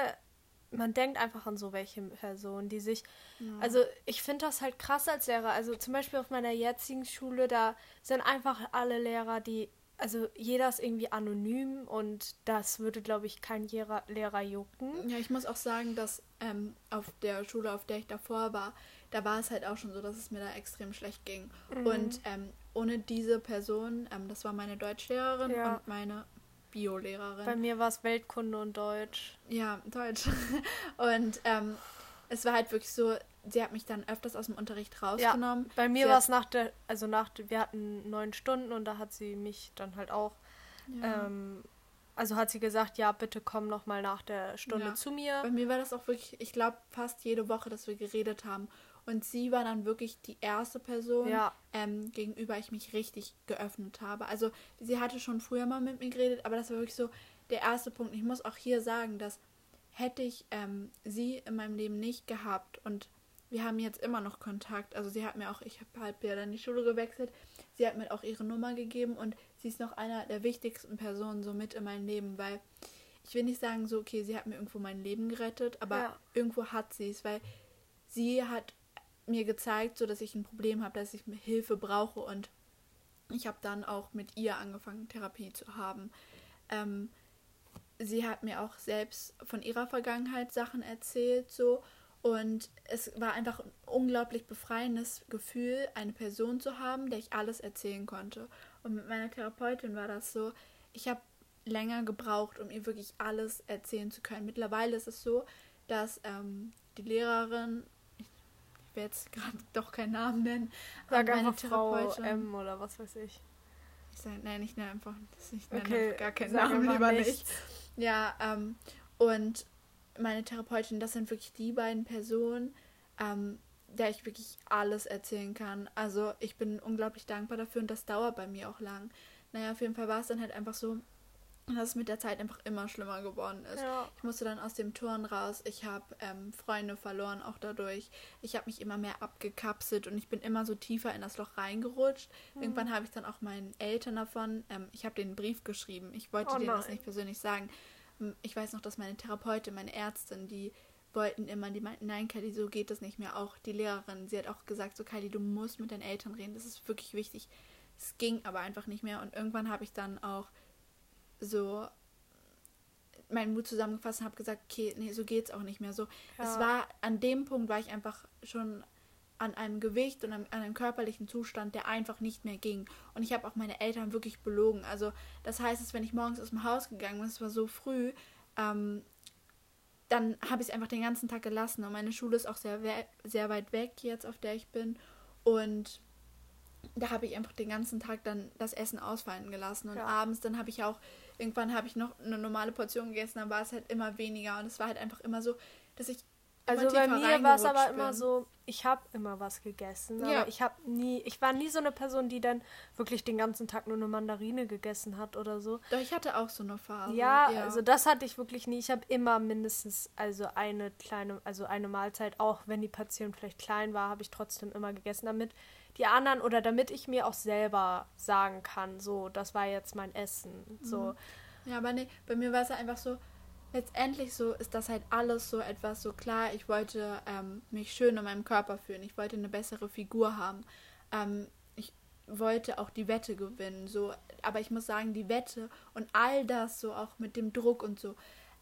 man denkt einfach an so welche Personen, die sich. Ja. Also ich finde das halt krass als Lehrer. Also zum Beispiel auf meiner jetzigen Schule, da sind einfach alle Lehrer, die. Also jeder ist irgendwie anonym und das würde, glaube ich, kein Lehrer, Lehrer jucken. Ja, ich muss auch sagen, dass ähm, auf der Schule, auf der ich davor war, da war es halt auch schon so, dass es mir da extrem schlecht ging. Mhm. Und ähm, ohne diese Person, ähm, das war meine Deutschlehrerin ja. und meine Biolehrerin. Bei mir war es Weltkunde und Deutsch. Ja, Deutsch. Und ähm, es war halt wirklich so, sie hat mich dann öfters aus dem Unterricht rausgenommen. Ja, bei mir war es nach der, also nach, wir hatten neun Stunden und da hat sie mich dann halt auch, ja. ähm, also hat sie gesagt, ja, bitte komm noch mal nach der Stunde ja. zu mir. Bei mir war das auch wirklich, ich glaube, fast jede Woche, dass wir geredet haben. Und sie war dann wirklich die erste Person, ja. ähm, gegenüber ich mich richtig geöffnet habe. Also sie hatte schon früher mal mit mir geredet, aber das war wirklich so der erste Punkt. Ich muss auch hier sagen, dass hätte ich ähm, sie in meinem Leben nicht gehabt und wir haben jetzt immer noch Kontakt. Also sie hat mir auch, ich habe halt ja dann die Schule gewechselt, sie hat mir auch ihre Nummer gegeben und sie ist noch einer der wichtigsten Personen so mit in meinem Leben, weil ich will nicht sagen so, okay, sie hat mir irgendwo mein Leben gerettet, aber ja. irgendwo hat sie es, weil sie hat mir gezeigt, so dass ich ein Problem habe, dass ich Hilfe brauche und ich habe dann auch mit ihr angefangen, Therapie zu haben. Ähm, sie hat mir auch selbst von ihrer Vergangenheit Sachen erzählt, so und es war einfach ein unglaublich befreiendes Gefühl, eine Person zu haben, der ich alles erzählen konnte. Und mit meiner Therapeutin war das so, ich habe länger gebraucht, um ihr wirklich alles erzählen zu können. Mittlerweile ist es so, dass ähm, die Lehrerin ich werde jetzt gerade doch keinen Namen nennen. Sag einfach Frau M oder was weiß ich. Ich sage, nein, ich nenne einfach, ich nenne okay, einfach gar keinen Namen, lieber nichts. nicht. Ja, ähm, und meine Therapeutin, das sind wirklich die beiden Personen, ähm, der ich wirklich alles erzählen kann. Also ich bin unglaublich dankbar dafür und das dauert bei mir auch lang. Naja, auf jeden Fall war es dann halt einfach so, dass es mit der Zeit einfach immer schlimmer geworden ist. Ja. Ich musste dann aus dem Turn raus. Ich habe ähm, Freunde verloren, auch dadurch. Ich habe mich immer mehr abgekapselt und ich bin immer so tiefer in das Loch reingerutscht. Mhm. Irgendwann habe ich dann auch meinen Eltern davon, ähm, ich habe den Brief geschrieben. Ich wollte oh denen das nicht persönlich sagen. Ich weiß noch, dass meine Therapeutin, meine Ärztin, die wollten immer, die meinten, nein, Kylie, so geht das nicht mehr. Auch die Lehrerin, sie hat auch gesagt, so Kylie, du musst mit deinen Eltern reden, das ist wirklich wichtig. Es ging aber einfach nicht mehr und irgendwann habe ich dann auch so meinen Mut zusammengefasst und habe gesagt, okay, nee, so geht's auch nicht mehr. So, ja. es war an dem Punkt war ich einfach schon an einem Gewicht und an einem körperlichen Zustand, der einfach nicht mehr ging. Und ich habe auch meine Eltern wirklich belogen. Also das heißt, dass wenn ich morgens aus dem Haus gegangen bin, es war so früh, ähm, dann habe ich es einfach den ganzen Tag gelassen. Und meine Schule ist auch sehr, sehr weit weg jetzt, auf der ich bin. Und da habe ich einfach den ganzen Tag dann das Essen ausfallen gelassen. Und ja. abends dann habe ich auch irgendwann habe ich noch eine normale Portion gegessen, dann war es halt immer weniger und es war halt einfach immer so, dass ich Also bei mir war es aber bin. immer so, ich habe immer was gegessen, ja. aber ich habe nie, ich war nie so eine Person, die dann wirklich den ganzen Tag nur eine Mandarine gegessen hat oder so. Doch, ich hatte auch so eine Phase. Ja, ja. also das hatte ich wirklich nie. Ich habe immer mindestens also eine kleine, also eine Mahlzeit, auch wenn die Portion vielleicht klein war, habe ich trotzdem immer gegessen, damit die anderen oder damit ich mir auch selber sagen kann, so, das war jetzt mein Essen, so. Mhm. Ja, aber nee, bei mir war es einfach so, letztendlich so ist das halt alles so etwas so klar. Ich wollte ähm, mich schön in meinem Körper fühlen. Ich wollte eine bessere Figur haben. Ähm, ich wollte auch die Wette gewinnen. So, aber ich muss sagen, die Wette und all das so auch mit dem Druck und so,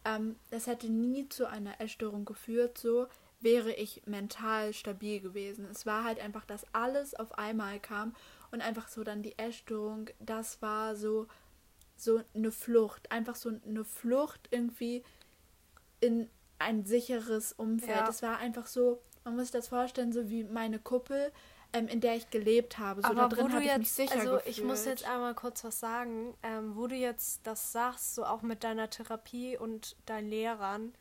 ähm, das hätte nie zu einer Essstörung geführt. So wäre ich mental stabil gewesen. Es war halt einfach, dass alles auf einmal kam und einfach so dann die Essstörung. Das war so so eine Flucht, einfach so eine Flucht irgendwie in ein sicheres Umfeld. Ja. Das war einfach so, man muss sich das vorstellen, so wie meine Kuppel, ähm, in der ich gelebt habe. So Aber da drin habe ich mich sicher Also gefühlt. ich muss jetzt einmal kurz was sagen, ähm, wo du jetzt das sagst, so auch mit deiner Therapie und deinen Lehrern.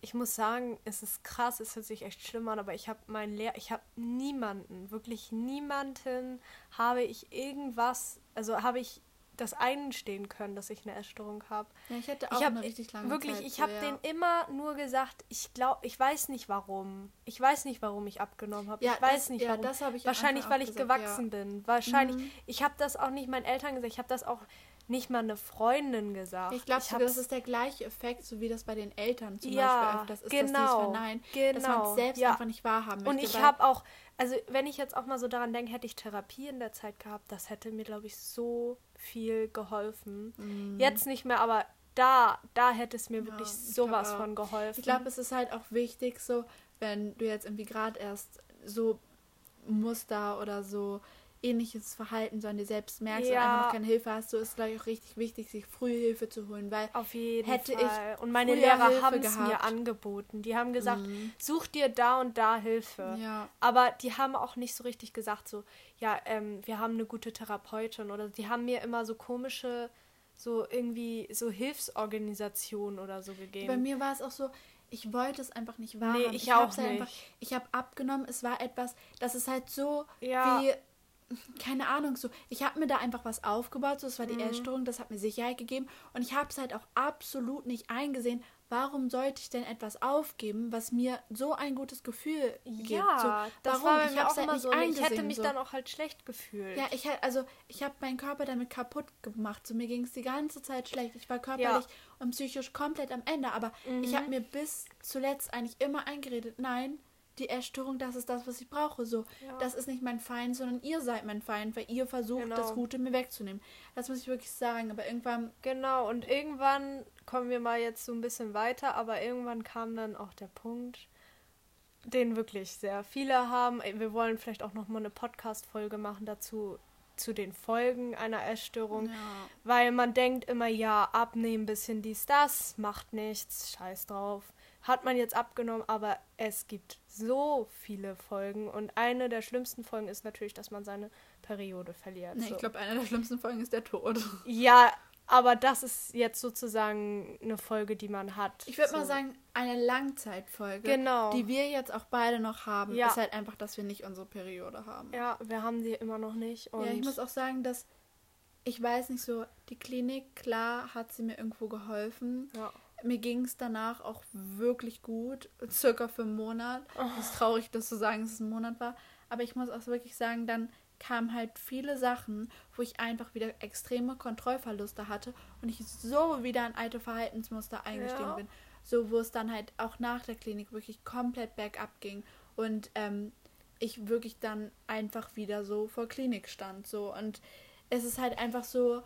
Ich muss sagen, es ist krass, es hört sich echt schlimm an, aber ich habe meinen Lehr, ich habe niemanden, wirklich niemanden, habe ich irgendwas, also habe ich das einstehen können, dass ich eine Essstörung habe. Ja, ich hätte auch ich hab, eine richtig lange wirklich, Zeit. Wirklich, ich habe ja. denen immer nur gesagt, ich glaube, ich weiß nicht warum. Ich weiß nicht, warum ich abgenommen habe. Ja, ich weiß das, nicht, warum. Ja, das ich Wahrscheinlich, weil ich gesagt, gewachsen bin. Wahrscheinlich. Mhm. Ich habe das auch nicht meinen Eltern gesagt. Ich habe das auch nicht mal eine Freundin gesagt. Ich glaube, das ist der gleiche Effekt, so wie das bei den Eltern zum ja, Beispiel öfters ist, genau, dass es verneinen, genau, dass man es selbst ja. einfach nicht wahrhaben möchte. Und ich habe auch, also wenn ich jetzt auch mal so daran denke, hätte ich Therapie in der Zeit gehabt, das hätte mir, glaube ich, so viel geholfen. Mm. Jetzt nicht mehr, aber da, da hätte es mir ja, wirklich sowas von geholfen. Ich glaube, es ist halt auch wichtig, so, wenn du jetzt irgendwie gerade erst so Muster oder so ähnliches Verhalten, sondern dir selbst merkst ja. und einfach noch keine Hilfe hast, so ist glaube ich auch richtig wichtig, sich früh Hilfe zu holen, weil auf jeden hätte Fall. ich und meine Lehrer haben es mir angeboten. Die haben gesagt, mhm. such dir da und da Hilfe. Ja. Aber die haben auch nicht so richtig gesagt, so ja, ähm, wir haben eine gute Therapeutin oder die haben mir immer so komische so irgendwie so Hilfsorganisationen oder so gegeben. Bei mir war es auch so, ich wollte es einfach nicht wahrhaben. Nee, ich, ich auch nicht. Einfach, ich habe abgenommen, es war etwas, das ist halt so ja. wie keine Ahnung, so, ich habe mir da einfach was aufgebaut, so, das war die mhm. Essstörung, das hat mir Sicherheit gegeben und ich habe es halt auch absolut nicht eingesehen, warum sollte ich denn etwas aufgeben, was mir so ein gutes Gefühl gibt? Ja, so, das war bei mir auch halt immer so. Ich hätte mich so. dann auch halt schlecht gefühlt. Ja, ich also ich habe meinen Körper damit kaputt gemacht. So mir ging es die ganze Zeit schlecht. Ich war körperlich ja. und psychisch komplett am Ende, aber mhm. ich habe mir bis zuletzt eigentlich immer eingeredet, nein, die Essstörung, das ist das, was ich brauche. So, ja. das ist nicht mein Feind, sondern ihr seid mein Feind, weil ihr versucht, genau. das Gute mir wegzunehmen. Das muss ich wirklich sagen. Aber irgendwann. Genau, und irgendwann kommen wir mal jetzt so ein bisschen weiter, aber irgendwann kam dann auch der Punkt, den wirklich sehr viele haben. Wir wollen vielleicht auch noch mal eine Podcast-Folge machen dazu, zu den Folgen einer Essstörung, ja. weil man denkt immer, ja, abnehmen, bisschen dies, das, macht nichts, scheiß drauf hat man jetzt abgenommen, aber es gibt so viele Folgen und eine der schlimmsten Folgen ist natürlich, dass man seine Periode verliert. Nee, so. ich glaube, eine der schlimmsten Folgen ist der Tod. Ja, aber das ist jetzt sozusagen eine Folge, die man hat. Ich würde so. mal sagen, eine Langzeitfolge, genau. die wir jetzt auch beide noch haben, ja. ist halt einfach, dass wir nicht unsere Periode haben. Ja, wir haben sie immer noch nicht. ja, ich muss auch sagen, dass ich weiß nicht so, die Klinik, klar, hat sie mir irgendwo geholfen. Ja mir ging es danach auch wirklich gut, circa für einen Monat. Oh. Es ist traurig, das zu sagen, dass es ein Monat war. Aber ich muss auch wirklich sagen, dann kamen halt viele Sachen, wo ich einfach wieder extreme Kontrollverluste hatte und ich so wieder in alte Verhaltensmuster eingestiegen ja. bin. So, wo es dann halt auch nach der Klinik wirklich komplett bergab ging und ähm, ich wirklich dann einfach wieder so vor Klinik stand. So und es ist halt einfach so,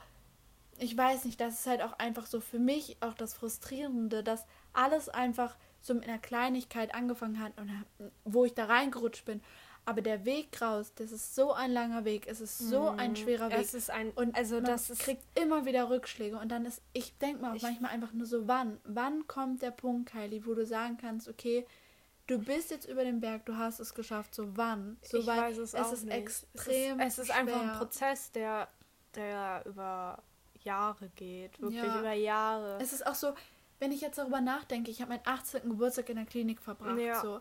ich weiß nicht, das ist halt auch einfach so für mich auch das Frustrierende, dass alles einfach so mit einer Kleinigkeit angefangen hat und wo ich da reingerutscht bin. Aber der Weg raus, das ist so ein langer Weg, es ist so mm, ein schwerer Weg. Es ist ein und also man das kriegt immer wieder Rückschläge und dann ist ich denke mal auch manchmal einfach nur so wann, wann kommt der Punkt, Kylie, wo du sagen kannst, okay, du bist jetzt über den Berg, du hast es geschafft, so wann? So ich weiß es, es ist nicht. extrem es ist, es ist einfach ein Prozess, der der über Jahre geht, wirklich ja. über Jahre. Es ist auch so, wenn ich jetzt darüber nachdenke, ich habe meinen 18. Geburtstag in der Klinik verbracht. Ja. So.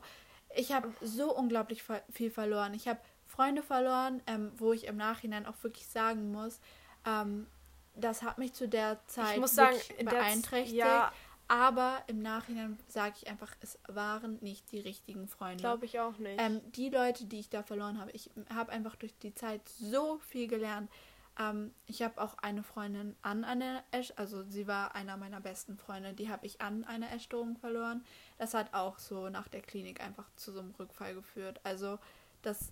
Ich habe so unglaublich viel verloren. Ich habe Freunde verloren, ähm, wo ich im Nachhinein auch wirklich sagen muss, ähm, das hat mich zu der Zeit ich muss sagen, beeinträchtigt. Ja. Aber im Nachhinein sage ich einfach, es waren nicht die richtigen Freunde. Glaube ich auch nicht. Ähm, die Leute, die ich da verloren habe, ich habe einfach durch die Zeit so viel gelernt. Ähm, ich habe auch eine Freundin an einer Esch, also sie war einer meiner besten Freunde, die habe ich an einer Essstörung verloren. Das hat auch so nach der Klinik einfach zu so einem Rückfall geführt. Also das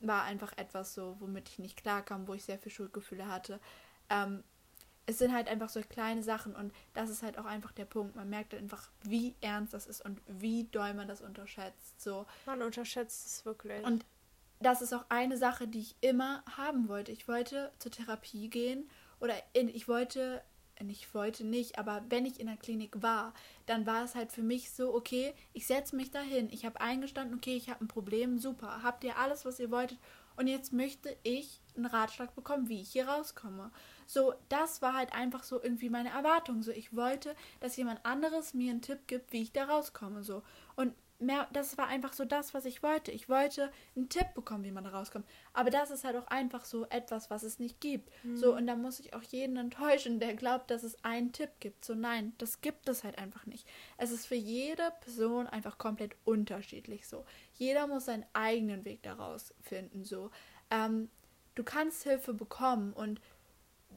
war einfach etwas so, womit ich nicht klarkam, wo ich sehr viel Schuldgefühle hatte. Ähm, es sind halt einfach so kleine Sachen und das ist halt auch einfach der Punkt. Man merkt einfach, wie ernst das ist und wie doll man das unterschätzt. So. Man unterschätzt es wirklich. Und das ist auch eine Sache, die ich immer haben wollte. Ich wollte zur Therapie gehen oder in, ich wollte, ich wollte nicht, aber wenn ich in der Klinik war, dann war es halt für mich so, okay, ich setze mich dahin. Ich habe eingestanden, okay, ich habe ein Problem, super. Habt ihr alles, was ihr wolltet? Und jetzt möchte ich einen Ratschlag bekommen, wie ich hier rauskomme. So, das war halt einfach so irgendwie meine Erwartung. So, ich wollte, dass jemand anderes mir einen Tipp gibt, wie ich da rauskomme. So. Und mehr, das war einfach so das, was ich wollte. Ich wollte einen Tipp bekommen, wie man da rauskommt. Aber das ist halt auch einfach so etwas, was es nicht gibt. Mhm. So, und da muss ich auch jeden enttäuschen, der glaubt, dass es einen Tipp gibt. So, nein, das gibt es halt einfach nicht. Es ist für jede Person einfach komplett unterschiedlich. So, jeder muss seinen eigenen Weg daraus finden. So, ähm, du kannst Hilfe bekommen und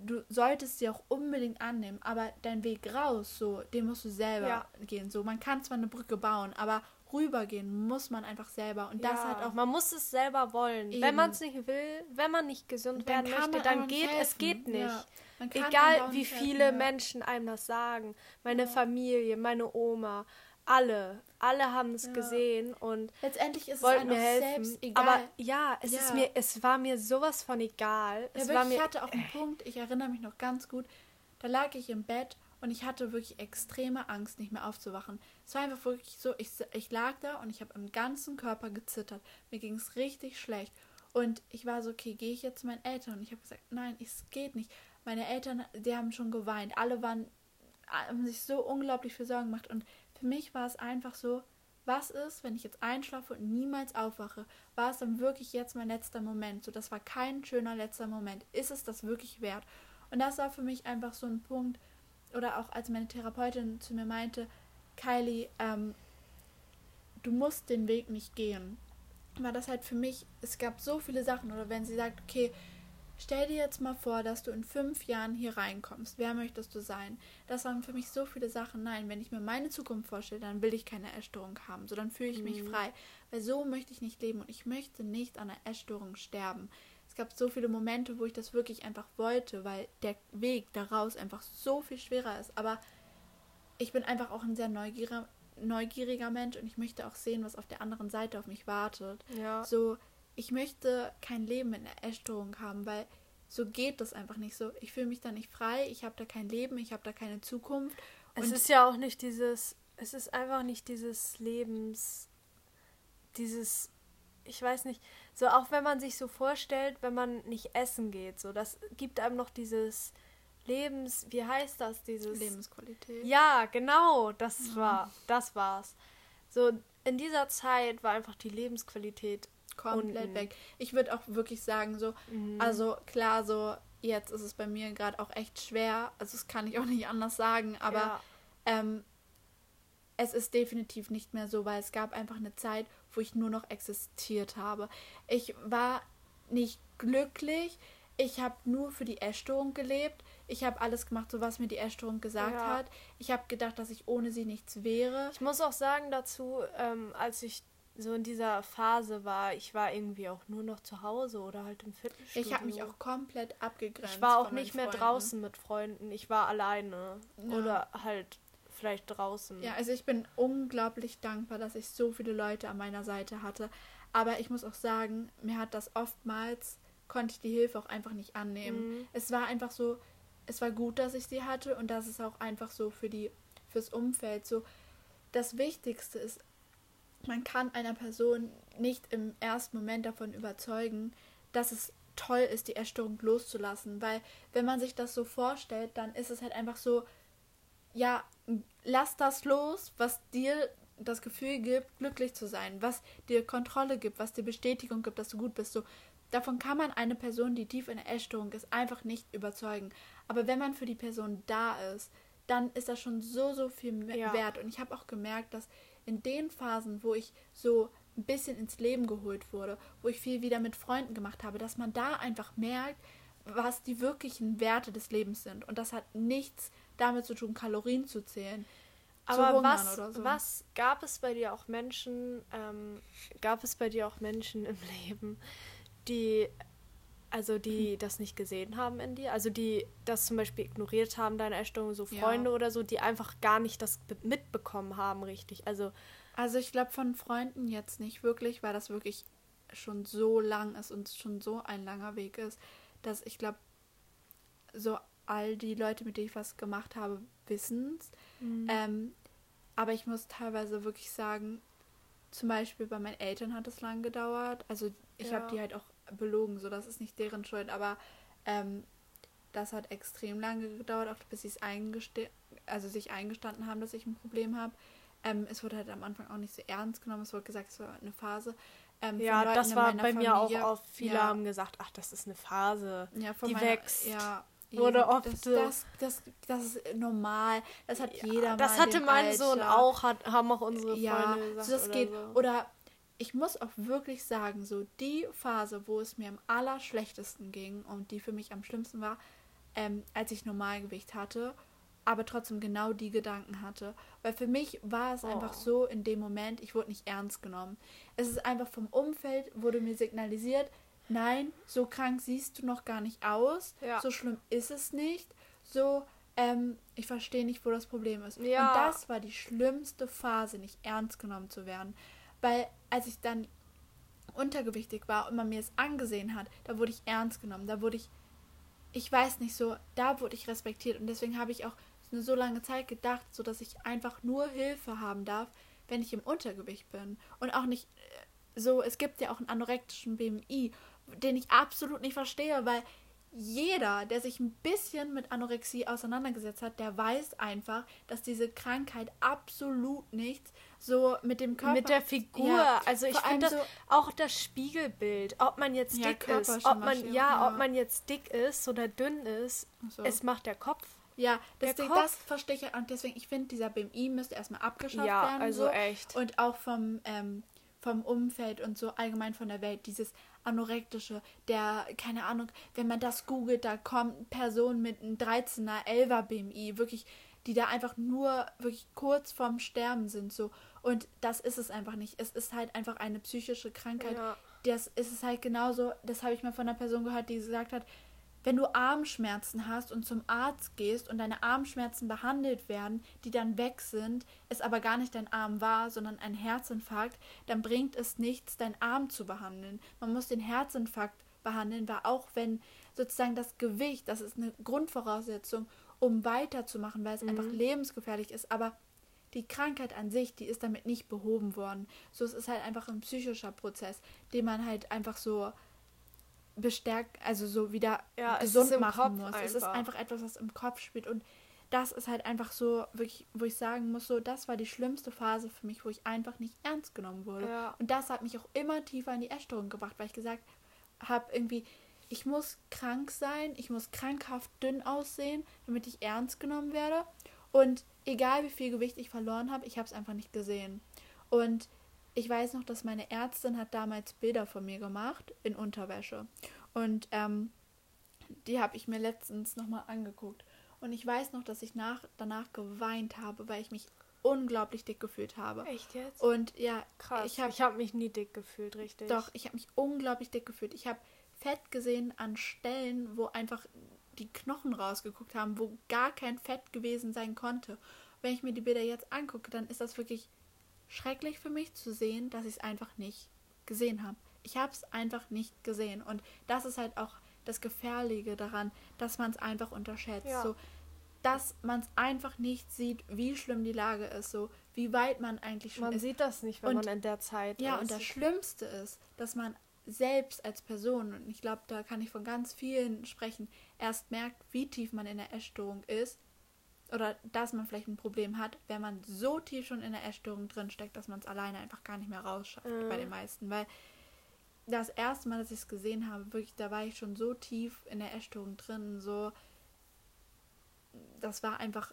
du solltest sie auch unbedingt annehmen, aber dein Weg raus, so, den musst du selber ja. gehen. So, man kann zwar eine Brücke bauen, aber rübergehen muss man einfach selber und das hat auch man muss es selber wollen. Eben. Wenn man es nicht will, wenn man nicht gesund werden möchte, dann geht helfen. es geht nicht. Ja. Egal wie viele helfen, Menschen einem das sagen, meine Familie, meine Oma, alle, alle haben es ja. gesehen und letztendlich ist es wollten mir helfen. Selbst egal. Aber ja, es ja. ist mir, es war mir sowas von egal. Ja, es war mir, ich hatte auch einen Punkt, ich erinnere mich noch ganz gut, da lag ich im Bett und ich hatte wirklich extreme Angst, nicht mehr aufzuwachen. Es war einfach wirklich so, ich, ich lag da und ich habe im ganzen Körper gezittert. Mir ging es richtig schlecht. Und ich war so, okay, gehe ich jetzt zu meinen Eltern? Und ich habe gesagt, nein, es geht nicht. Meine Eltern, die haben schon geweint. Alle waren, haben sich so unglaublich viel Sorgen gemacht. Und für mich war es einfach so, was ist, wenn ich jetzt einschlafe und niemals aufwache? War es dann wirklich jetzt mein letzter Moment? So, das war kein schöner letzter Moment. Ist es das wirklich wert? Und das war für mich einfach so ein Punkt, oder auch als meine Therapeutin zu mir meinte, Kylie, ähm, du musst den Weg nicht gehen. War das halt für mich, es gab so viele Sachen, oder wenn sie sagt, okay, stell dir jetzt mal vor, dass du in fünf Jahren hier reinkommst, wer möchtest du sein? Das waren für mich so viele Sachen. Nein, wenn ich mir meine Zukunft vorstelle, dann will ich keine Essstörung haben, so dann fühle ich mich mhm. frei, weil so möchte ich nicht leben und ich möchte nicht an einer Essstörung sterben es gab so viele Momente, wo ich das wirklich einfach wollte, weil der Weg daraus einfach so viel schwerer ist. Aber ich bin einfach auch ein sehr neugieriger, neugieriger Mensch und ich möchte auch sehen, was auf der anderen Seite auf mich wartet. Ja. So, ich möchte kein Leben in der Essstörung haben, weil so geht das einfach nicht so. Ich fühle mich da nicht frei, ich habe da kein Leben, ich habe da keine Zukunft. Es ist ja auch nicht dieses, es ist einfach nicht dieses Lebens, dieses ich weiß nicht, so auch wenn man sich so vorstellt, wenn man nicht essen geht, so das gibt einem noch dieses Lebens, wie heißt das, dieses Lebensqualität. Ja, genau, das ja. war, das war's. So in dieser Zeit war einfach die Lebensqualität komplett unten. weg. Ich würde auch wirklich sagen, so, mhm. also klar, so jetzt ist es bei mir gerade auch echt schwer, also das kann ich auch nicht anders sagen, aber ja. ähm, es ist definitiv nicht mehr so, weil es gab einfach eine Zeit, wo ich nur noch existiert habe. Ich war nicht glücklich. Ich habe nur für die Essstörung gelebt. Ich habe alles gemacht, so was mir die Essstörung gesagt ja. hat. Ich habe gedacht, dass ich ohne sie nichts wäre. Ich muss auch sagen dazu, ähm, als ich so in dieser Phase war, ich war irgendwie auch nur noch zu Hause oder halt im Fitnessstudio. Ich habe mich auch komplett abgegrenzt. Ich war auch nicht mehr Freunden. draußen mit Freunden. Ich war alleine ja. oder halt vielleicht draußen. Ja, also ich bin unglaublich dankbar, dass ich so viele Leute an meiner Seite hatte. Aber ich muss auch sagen, mir hat das oftmals, konnte ich die Hilfe auch einfach nicht annehmen. Mhm. Es war einfach so, es war gut, dass ich sie hatte und das ist auch einfach so für die, fürs Umfeld so. Das Wichtigste ist, man kann einer Person nicht im ersten Moment davon überzeugen, dass es toll ist, die Erstörung loszulassen. Weil wenn man sich das so vorstellt, dann ist es halt einfach so, ja, lass das los, was dir das Gefühl gibt, glücklich zu sein, was dir Kontrolle gibt, was dir Bestätigung gibt, dass du gut bist. So, davon kann man eine Person, die tief in der Essstörung ist, einfach nicht überzeugen. Aber wenn man für die Person da ist, dann ist das schon so, so viel ja. wert. Und ich habe auch gemerkt, dass in den Phasen, wo ich so ein bisschen ins Leben geholt wurde, wo ich viel wieder mit Freunden gemacht habe, dass man da einfach merkt, was die wirklichen Werte des Lebens sind. Und das hat nichts damit zu tun, Kalorien zu zählen. Aber was, so. was gab es bei dir auch Menschen, ähm, gab es bei dir auch Menschen im Leben, die, also die hm. das nicht gesehen haben in dir, also die das zum Beispiel ignoriert haben, deine Erstellung, so Freunde ja. oder so, die einfach gar nicht das mitbekommen haben, richtig. Also, also ich glaube von Freunden jetzt nicht wirklich, weil das wirklich schon so lang ist und schon so ein langer Weg ist, dass ich glaube, so all die Leute, mit denen ich was gemacht habe, wissen es. Mhm. Ähm, aber ich muss teilweise wirklich sagen, zum Beispiel bei meinen Eltern hat es lang gedauert. Also ich ja. habe die halt auch belogen, so das ist nicht deren Schuld, aber ähm, das hat extrem lange gedauert, auch bis sie es eingeste also sich eingestanden haben, dass ich ein Problem habe. Ähm, es wurde halt am Anfang auch nicht so ernst genommen. Es wurde gesagt, es war eine Phase. Ähm, ja, das war bei Familie. mir auch oft. Viele ja. haben gesagt, ach, das ist eine Phase, ja, die meiner, wächst. Ja, wurde oft das, das, das, das, ist normal. Das hat ja, jeder Das hatte mein Alter. Sohn auch, hat, haben auch unsere ja, Freunde gesagt. So das oder geht. So. Oder ich muss auch wirklich sagen, so die Phase, wo es mir am allerschlechtesten ging und die für mich am schlimmsten war, ähm, als ich Normalgewicht hatte, aber trotzdem genau die Gedanken hatte. Weil für mich war es oh. einfach so in dem Moment, ich wurde nicht ernst genommen. Es ist einfach vom Umfeld, wurde mir signalisiert, nein, so krank siehst du noch gar nicht aus, ja. so schlimm ist es nicht, so, ähm, ich verstehe nicht, wo das Problem ist. Ja. Und das war die schlimmste Phase, nicht ernst genommen zu werden. Weil als ich dann untergewichtig war und man mir es angesehen hat, da wurde ich ernst genommen, da wurde ich, ich weiß nicht so, da wurde ich respektiert und deswegen habe ich auch eine so lange Zeit gedacht, so dass ich einfach nur Hilfe haben darf, wenn ich im Untergewicht bin und auch nicht äh, so, es gibt ja auch einen anorektischen BMI den ich absolut nicht verstehe, weil jeder, der sich ein bisschen mit Anorexie auseinandergesetzt hat, der weiß einfach, dass diese Krankheit absolut nichts so mit dem Körper. Mit der Figur. Ja, also ich finde so auch das Spiegelbild, ob man jetzt ja, dick ist, ob man, ja, ja, ob man jetzt dick ist oder dünn ist, so. es macht der Kopf. Ja, deswegen, das verstehe ich und deswegen, ich finde, dieser BMI müsste erstmal abgeschafft ja, werden. also so. echt. Und auch vom, ähm, vom Umfeld und so allgemein von der Welt, dieses anorektische, der, keine Ahnung, wenn man das googelt, da kommt Personen mit einem 13er, 11er BMI, wirklich, die da einfach nur wirklich kurz vorm Sterben sind, so. Und das ist es einfach nicht. Es ist halt einfach eine psychische Krankheit. Ja. Das ist es halt genauso, das habe ich mal von einer Person gehört, die gesagt hat, wenn du Armschmerzen hast und zum Arzt gehst und deine Armschmerzen behandelt werden, die dann weg sind, es aber gar nicht dein Arm war, sondern ein Herzinfarkt, dann bringt es nichts, deinen Arm zu behandeln. Man muss den Herzinfarkt behandeln, weil auch wenn sozusagen das Gewicht, das ist eine Grundvoraussetzung, um weiterzumachen, weil es mhm. einfach lebensgefährlich ist, aber die Krankheit an sich, die ist damit nicht behoben worden. So, es ist halt einfach ein psychischer Prozess, den man halt einfach so bestärkt, also so wieder ja, gesund machen muss. Einfach. Es ist einfach etwas, was im Kopf spielt und das ist halt einfach so, wirklich, wo ich sagen muss, so, das war die schlimmste Phase für mich, wo ich einfach nicht ernst genommen wurde. Ja. Und das hat mich auch immer tiefer in die Essstörung gebracht, weil ich gesagt habe, irgendwie, ich muss krank sein, ich muss krankhaft dünn aussehen, damit ich ernst genommen werde. Und egal wie viel Gewicht ich verloren habe, ich habe es einfach nicht gesehen. Und ich weiß noch, dass meine Ärztin hat damals Bilder von mir gemacht in Unterwäsche. Und ähm, die habe ich mir letztens nochmal angeguckt. Und ich weiß noch, dass ich nach, danach geweint habe, weil ich mich unglaublich dick gefühlt habe. Echt jetzt? Und ja, krass. Ich habe hab mich nie dick gefühlt, richtig. Doch, ich habe mich unglaublich dick gefühlt. Ich habe Fett gesehen an Stellen, wo einfach die Knochen rausgeguckt haben, wo gar kein Fett gewesen sein konnte. Wenn ich mir die Bilder jetzt angucke, dann ist das wirklich schrecklich für mich zu sehen, dass ich es einfach nicht gesehen habe. Ich habe es einfach nicht gesehen. Und das ist halt auch das Gefährliche daran, dass man es einfach unterschätzt. Ja. So, dass man es einfach nicht sieht, wie schlimm die Lage ist, so wie weit man eigentlich schon man ist. Man sieht das nicht, wenn und, man in der Zeit ja, ist. Ja, und das Schlimmste ist, dass man selbst als Person, und ich glaube, da kann ich von ganz vielen sprechen, erst merkt, wie tief man in der Essstörung ist, oder dass man vielleicht ein Problem hat, wenn man so tief schon in der Essstörung drin steckt, dass man es alleine einfach gar nicht mehr rausschafft mhm. bei den meisten. Weil das erste Mal, dass ich es gesehen habe, wirklich, da war ich schon so tief in der Essstörung drin, so das war einfach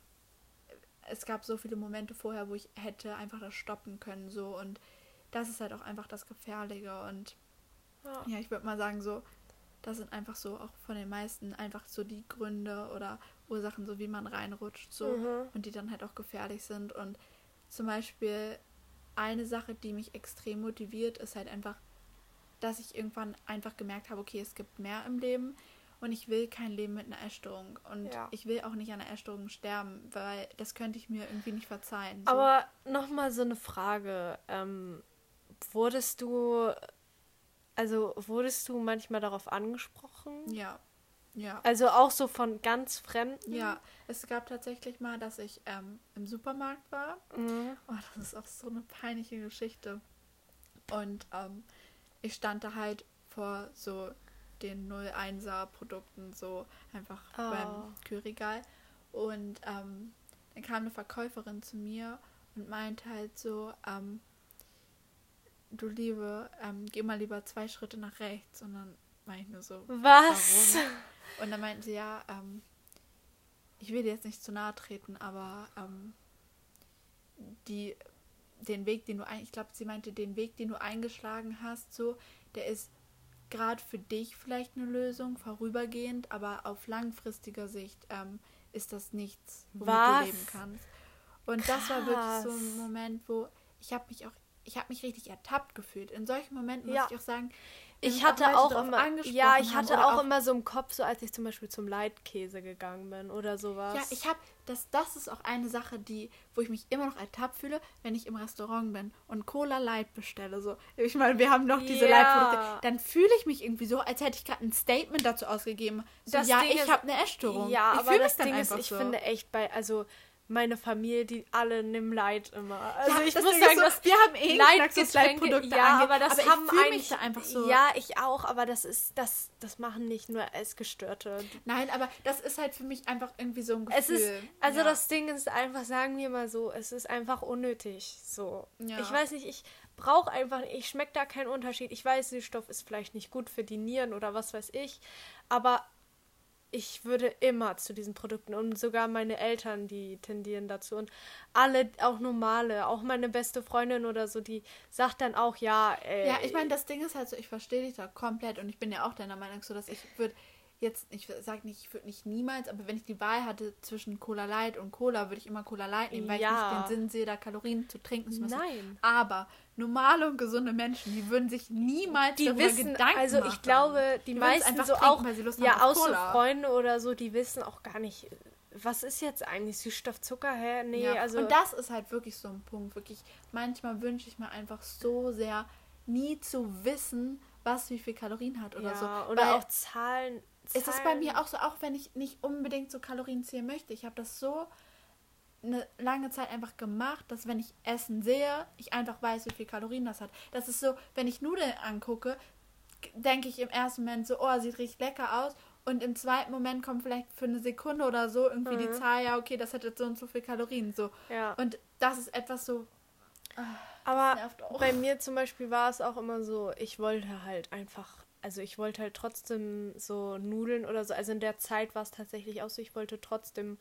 es gab so viele Momente vorher, wo ich hätte einfach das stoppen können, so und das ist halt auch einfach das Gefährliche und ja, ja ich würde mal sagen, so, das sind einfach so auch von den meisten einfach so die Gründe oder Ursachen, so wie man reinrutscht, so mhm. und die dann halt auch gefährlich sind. Und zum Beispiel eine Sache, die mich extrem motiviert, ist halt einfach, dass ich irgendwann einfach gemerkt habe, okay, es gibt mehr im Leben und ich will kein Leben mit einer Essstörung und ja. ich will auch nicht an einer Essstörung sterben, weil das könnte ich mir irgendwie nicht verzeihen. So. Aber nochmal so eine Frage. Ähm, wurdest du, also wurdest du manchmal darauf angesprochen? Ja. Ja. Also auch so von ganz Fremden? Ja, es gab tatsächlich mal, dass ich ähm, im Supermarkt war. Mhm. Oh, das ist auch so eine peinliche Geschichte. Und ähm, ich stand da halt vor so den 01er Produkten, so einfach oh. beim Kühlregal. Und ähm, dann kam eine Verkäuferin zu mir und meinte halt so, ähm, du Liebe, ähm, geh mal lieber zwei Schritte nach rechts. Und dann meinte ich nur so, was? Warum? Und dann meinten sie, ja, ähm, ich will dir jetzt nicht zu nahe treten, aber ähm, die, den Weg, den du ein, ich glaube, sie meinte, den Weg, den du eingeschlagen hast, so, der ist gerade für dich vielleicht eine Lösung, vorübergehend, aber auf langfristiger Sicht ähm, ist das nichts, womit Was? du leben kannst. Und Krass. das war wirklich so ein Moment, wo ich habe mich auch, ich habe mich richtig ertappt gefühlt. In solchen Momenten ja. muss ich auch sagen, ich hatte auch, auch immer, ja, ich hatte auch, auch, immer so im Kopf, so als ich zum Beispiel zum Leitkäse gegangen bin oder sowas. Ja, ich habe, das, das ist auch eine Sache, die, wo ich mich immer noch ertappt fühle, wenn ich im Restaurant bin und Cola Light bestelle. So, ich meine, wir haben noch diese ja. Light-Produkte. Dann fühle ich mich irgendwie so, als hätte ich gerade ein Statement dazu ausgegeben. So, das ja, Ding ich habe eine Essstörung. Ja, ich aber das Ding ist, ich so. finde echt bei, also meine Familie, die alle nimm Leid immer. Also ja, ich muss sagen, so, dass wir haben eh Leitgetränke, ja, angeht, aber das aber haben eigentlich da einfach so. Ja, ich auch, aber das ist das das machen nicht nur Essgestörte. Nein, aber das ist halt für mich einfach irgendwie so ein Gefühl. Es ist also ja. das Ding ist einfach, sagen wir mal so, es ist einfach unnötig so. Ja. Ich weiß nicht, ich brauche einfach, ich schmecke da keinen Unterschied. Ich weiß, der Stoff ist vielleicht nicht gut für die Nieren oder was weiß ich, aber ich würde immer zu diesen Produkten und sogar meine Eltern, die tendieren dazu und alle, auch normale, auch meine beste Freundin oder so, die sagt dann auch, ja. Äh, ja, ich meine, das Ding ist halt so, ich verstehe dich da komplett und ich bin ja auch deiner Meinung so, dass ich würde jetzt, ich sage nicht, ich würde nicht niemals, aber wenn ich die Wahl hatte zwischen Cola Light und Cola, würde ich immer Cola Light nehmen, weil ja. ich nicht den Sinn sehe, da Kalorien zu trinken zu müssen. Nein. Aber normale und gesunde Menschen, die würden sich niemals die darüber wissen, Gedanken also ich machen. glaube, die, die meisten so trinken, auch, ja, außer Freunde oder so, die wissen auch gar nicht, was ist jetzt eigentlich Süßstoff, Zucker? Hä? Nee, ja. also. Und das ist halt wirklich so ein Punkt. Wirklich, manchmal wünsche ich mir einfach so sehr, nie zu wissen, was wie viel Kalorien hat oder ja, so. Oder Weil auch Zahlen ist es bei mir auch so, auch wenn ich nicht unbedingt so Kalorien zählen möchte. Ich habe das so eine lange Zeit einfach gemacht, dass wenn ich Essen sehe, ich einfach weiß, wie viel Kalorien das hat. Das ist so, wenn ich Nudeln angucke, denke ich im ersten Moment so, oh, sieht richtig lecker aus. Und im zweiten Moment kommt vielleicht für eine Sekunde oder so irgendwie mhm. die Zahl, ja, okay, das hat jetzt so und so viel Kalorien. So. Ja. Und das ist etwas so. Ah, Aber bei mir zum Beispiel war es auch immer so, ich wollte halt einfach also ich wollte halt trotzdem so Nudeln oder so. Also in der Zeit war es tatsächlich auch so, ich wollte trotzdem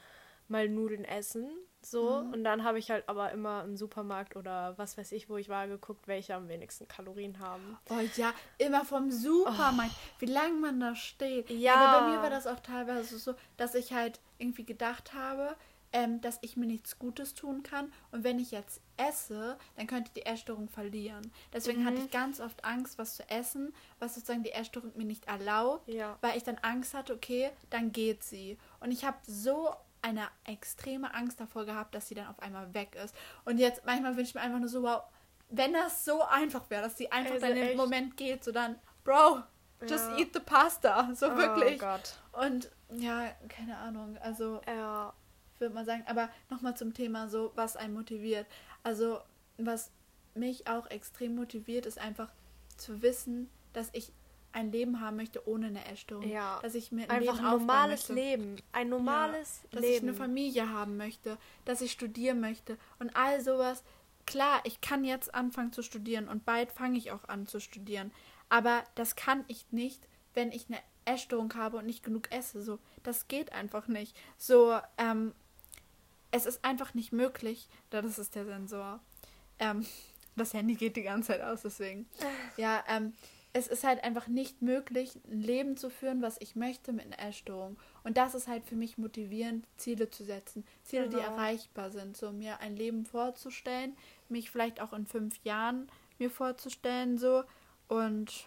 mal Nudeln essen. So. Mhm. Und dann habe ich halt aber immer im Supermarkt oder was weiß ich, wo ich war, geguckt, welche am wenigsten Kalorien haben. Oh ja, immer vom Supermarkt. Oh. Wie lange man da steht. Ja. Aber bei mir war das auch teilweise so, dass ich halt irgendwie gedacht habe, ähm, dass ich mir nichts Gutes tun kann. Und wenn ich jetzt esse, dann könnte ich die Essstörung verlieren. Deswegen mhm. hatte ich ganz oft Angst, was zu essen, was sozusagen die Essstörung mir nicht erlaubt, ja. weil ich dann Angst hatte, okay, dann geht sie. Und ich habe so eine extreme Angst davor gehabt, dass sie dann auf einmal weg ist. Und jetzt manchmal wünsche ich mir einfach nur so, wow, wenn das so einfach wäre, dass sie einfach also dann im Moment geht, so dann, Bro, just ja. eat the pasta. So oh wirklich. Gott. Und ja, keine Ahnung. Also ja würde mal sagen. Aber nochmal zum Thema so, was einen motiviert. Also, was mich auch extrem motiviert, ist einfach zu wissen, dass ich ein Leben haben möchte ohne eine Essstörung. Ja. Dass ich mir ein Einfach Leben ein normales möchte. Leben. Ein normales ja, dass ich Leben. eine Familie haben möchte, dass ich studieren möchte und all sowas. Klar, ich kann jetzt anfangen zu studieren und bald fange ich auch an zu studieren. Aber das kann ich nicht, wenn ich eine Essstörung habe und nicht genug esse. So, das geht einfach nicht. So, ähm, es ist einfach nicht möglich. Da, Das ist der Sensor. Ähm, das Handy geht die ganze Zeit aus, deswegen. Ja, ähm, es ist halt einfach nicht möglich, ein Leben zu führen, was ich möchte mit einer Essstörung. Und das ist halt für mich motivierend, Ziele zu setzen. Ziele, die Genau. erreichbar sind. So mir ein Leben vorzustellen, mich vielleicht auch in fünf Jahren mir vorzustellen, so. Und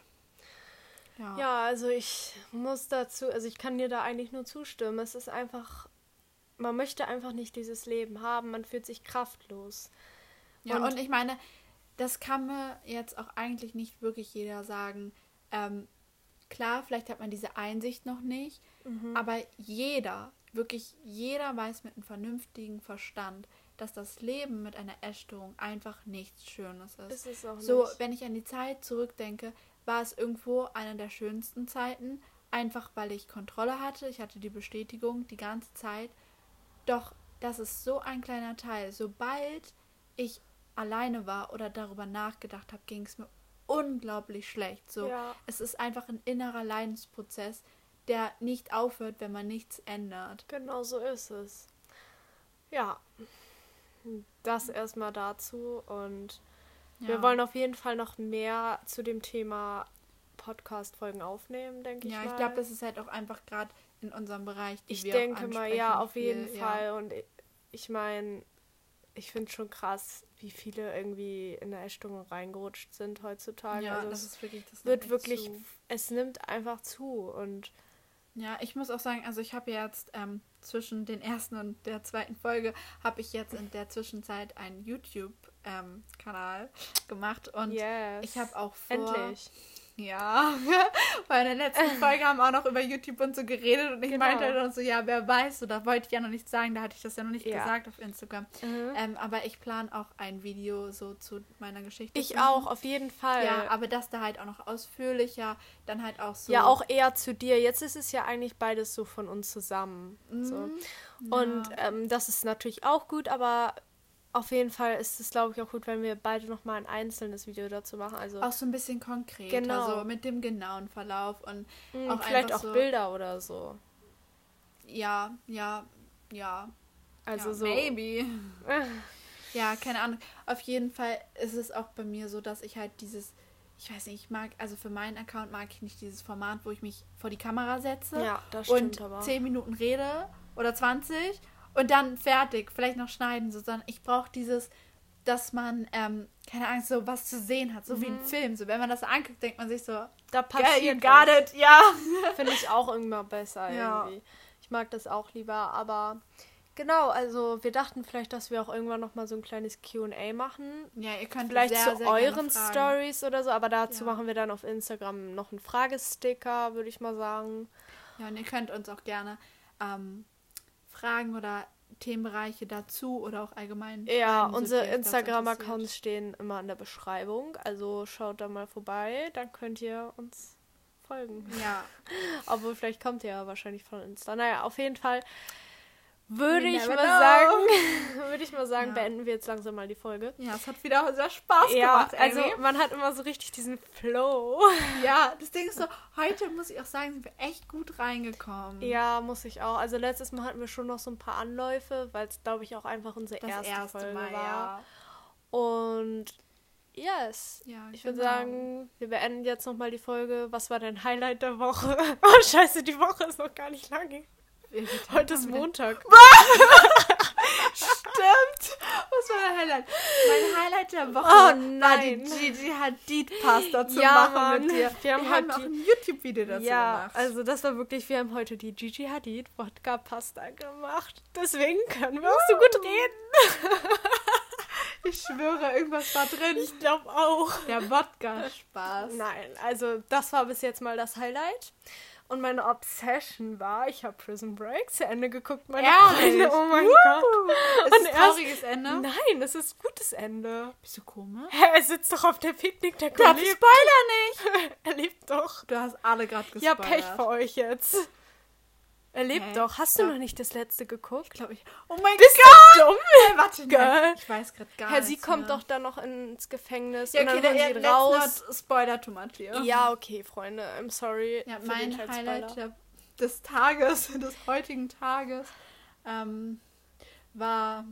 ja. Ja, also ich muss dazu, also ich kann dir da eigentlich nur zustimmen. Es ist einfach, man möchte einfach nicht dieses Leben haben, man fühlt sich kraftlos. Ja, Und- und, ich meine, das kann mir jetzt auch eigentlich nicht wirklich jeder sagen. Ähm, klar, vielleicht hat man diese Einsicht noch nicht, Mhm. aber jeder, wirklich jeder weiß mit einem vernünftigen Verstand, dass das Leben mit einer Essstörung einfach nichts Schönes ist. Ist es auch So, wenn ich an die Zeit zurückdenke, war es irgendwo eine der schönsten Zeiten, einfach weil ich Kontrolle hatte. Ich hatte die Bestätigung die ganze Zeit. Doch das ist so ein kleiner Teil. Sobald ich alleine war oder darüber nachgedacht habe, ging es mir unglaublich schlecht. So, Ja. es ist einfach ein innerer Leidensprozess, der nicht aufhört, wenn man nichts ändert. Genau so ist es. Ja. Das erstmal dazu und wir Ja. wollen auf jeden Fall noch mehr zu dem Thema Podcast-Folgen aufnehmen, denke ich Ja, mal. ich glaube, das ist halt auch einfach gerade in unserem Bereich, die Ich wir denke mal, ja, auf jeden viel, Fall. Und ich- meine, ich finde schon krass, wie viele irgendwie in eine Essstörung reingerutscht sind heutzutage. Ja, also das es ist wirklich, das wird wirklich, zu. es nimmt einfach zu. Und Ja, ich muss auch sagen, also ich habe jetzt ähm, zwischen den ersten und der zweiten Folge habe ich jetzt in der Zwischenzeit einen YouTube-Kanal gemacht und yes. ich habe auch vor. Endlich. Ja, weil in der letzten Folge haben wir auch noch über YouTube und so geredet und ich Genau. meinte dann so, ja, wer weiß, so, da wollte ich ja noch nichts sagen, da hatte ich das ja noch nicht Ja. gesagt auf Instagram. Mhm. Ähm, aber ich plane auch ein Video so zu meiner Geschichte. Ich auch, auf jeden Fall. Ja, aber das da halt auch noch ausführlicher, dann halt auch so. Ja, auch eher zu dir. Jetzt ist es ja eigentlich beides so von uns zusammen. So. Mhm. Und Ja. ähm, das ist natürlich auch gut, aber auf jeden Fall ist es, glaube ich, auch gut, wenn wir beide nochmal ein einzelnes Video dazu machen. Also auch so ein bisschen konkret, Genau. also mit dem genauen Verlauf und mh, auch vielleicht auch so- Bilder oder so. ja, ja, ja, Also ja, so. maybe. Ja, keine Ahnung. Auf jeden Fall ist es auch bei mir so, dass ich halt dieses, ich weiß nicht, ich mag, also für meinen Account mag ich nicht dieses Format, wo ich mich vor die Kamera setze Ja, das und. 10 Minuten rede oder 20 und dann fertig, vielleicht noch schneiden, so, sondern ich brauche dieses, dass man, ähm, keine Ahnung, so was zu sehen hat, so wie ein Mhm. Film. So, wenn man das anguckt, denkt man sich so, Da geil, you passiert got was. it, ja. Finde ich auch immer besser Ja. irgendwie. Ich mag das auch lieber, aber genau, also wir dachten vielleicht, dass wir auch irgendwann nochmal so ein kleines Q&A machen. Ja, ihr könnt Vielleicht sehr, zu sehr euren. Stories oder so, aber dazu Ja. machen wir dann auf Instagram noch einen Fragesticker, würde ich mal sagen. Ja, und ihr könnt uns auch gerne ähm, Fragen oder Themenbereiche dazu oder auch allgemein. Ja, unsere Instagram-Accounts stehen immer in der Beschreibung, also schaut da mal vorbei, dann könnt ihr uns folgen. Ja, Obwohl, vielleicht kommt ihr ja wahrscheinlich von Insta. Naja, auf jeden Fall würde ich mal sagen, würde ich mal sagen, Ja. beenden wir jetzt langsam mal die Folge. ja, es hat wieder sehr Spaß Ja, gemacht. also Amy. man hat immer so richtig diesen Flow. ja, das Ding ist so, heute muss ich auch sagen, sind wir echt gut reingekommen. Ja, muss ich auch. Also letztes Mal hatten wir schon noch so ein paar Anläufe, weil es, glaube ich, auch einfach unsere das erste, erste, Folge Mal, war. ja. Und yes. ja Ich würde genau. sagen, wir beenden jetzt nochmal die Folge. Was war dein Highlight der Woche? Oh, scheiße, die Woche ist noch gar nicht lange. Heute ist Montag. Stimmt! Was war dein Highlight? Mein Highlight der Woche Oh, war nein. die Gigi Hadid Pasta zu Ja, machen mit dir. Wir haben Wir haben auch ein YouTube-Video dazu ja, gemacht. also das war wirklich, wir haben heute die Gigi Hadid Wodka Pasta gemacht. Deswegen können wir auch so gut reden. Ich schwöre, irgendwas war drin. Ich glaube auch. Der Wodka-Spaß. Nein, also das war bis jetzt mal das Highlight. Und meine Obsession war, ich habe Prison Break zu Ende geguckt, meine? Freunde. Oh mein Woo! Gott. Ist Und es erst- trauriges Ende? Nein, es ist gutes Ende. Bist du komisch? Hä, er sitzt doch auf der Du und hast lebt. Spoiler nicht! Er lebt doch. Du hast alle gerade gespoilert. Ja, Pech für euch jetzt. Er lebt Hä? doch. Hast du noch nicht das letzte geguckt? glaube ich. Oh mein Bist Gott! du dumm? Hey, warte, nein. Ich weiß gerade gar Herr, sie nichts kommt mehr. doch dann noch ins Gefängnis Ja, und okay, dann der, sie raus. spoiler too much here. Ja, okay, Freunde. I'm sorry. Ja, für mein Highlight der, des Tages, des heutigen Tages, ähm, war.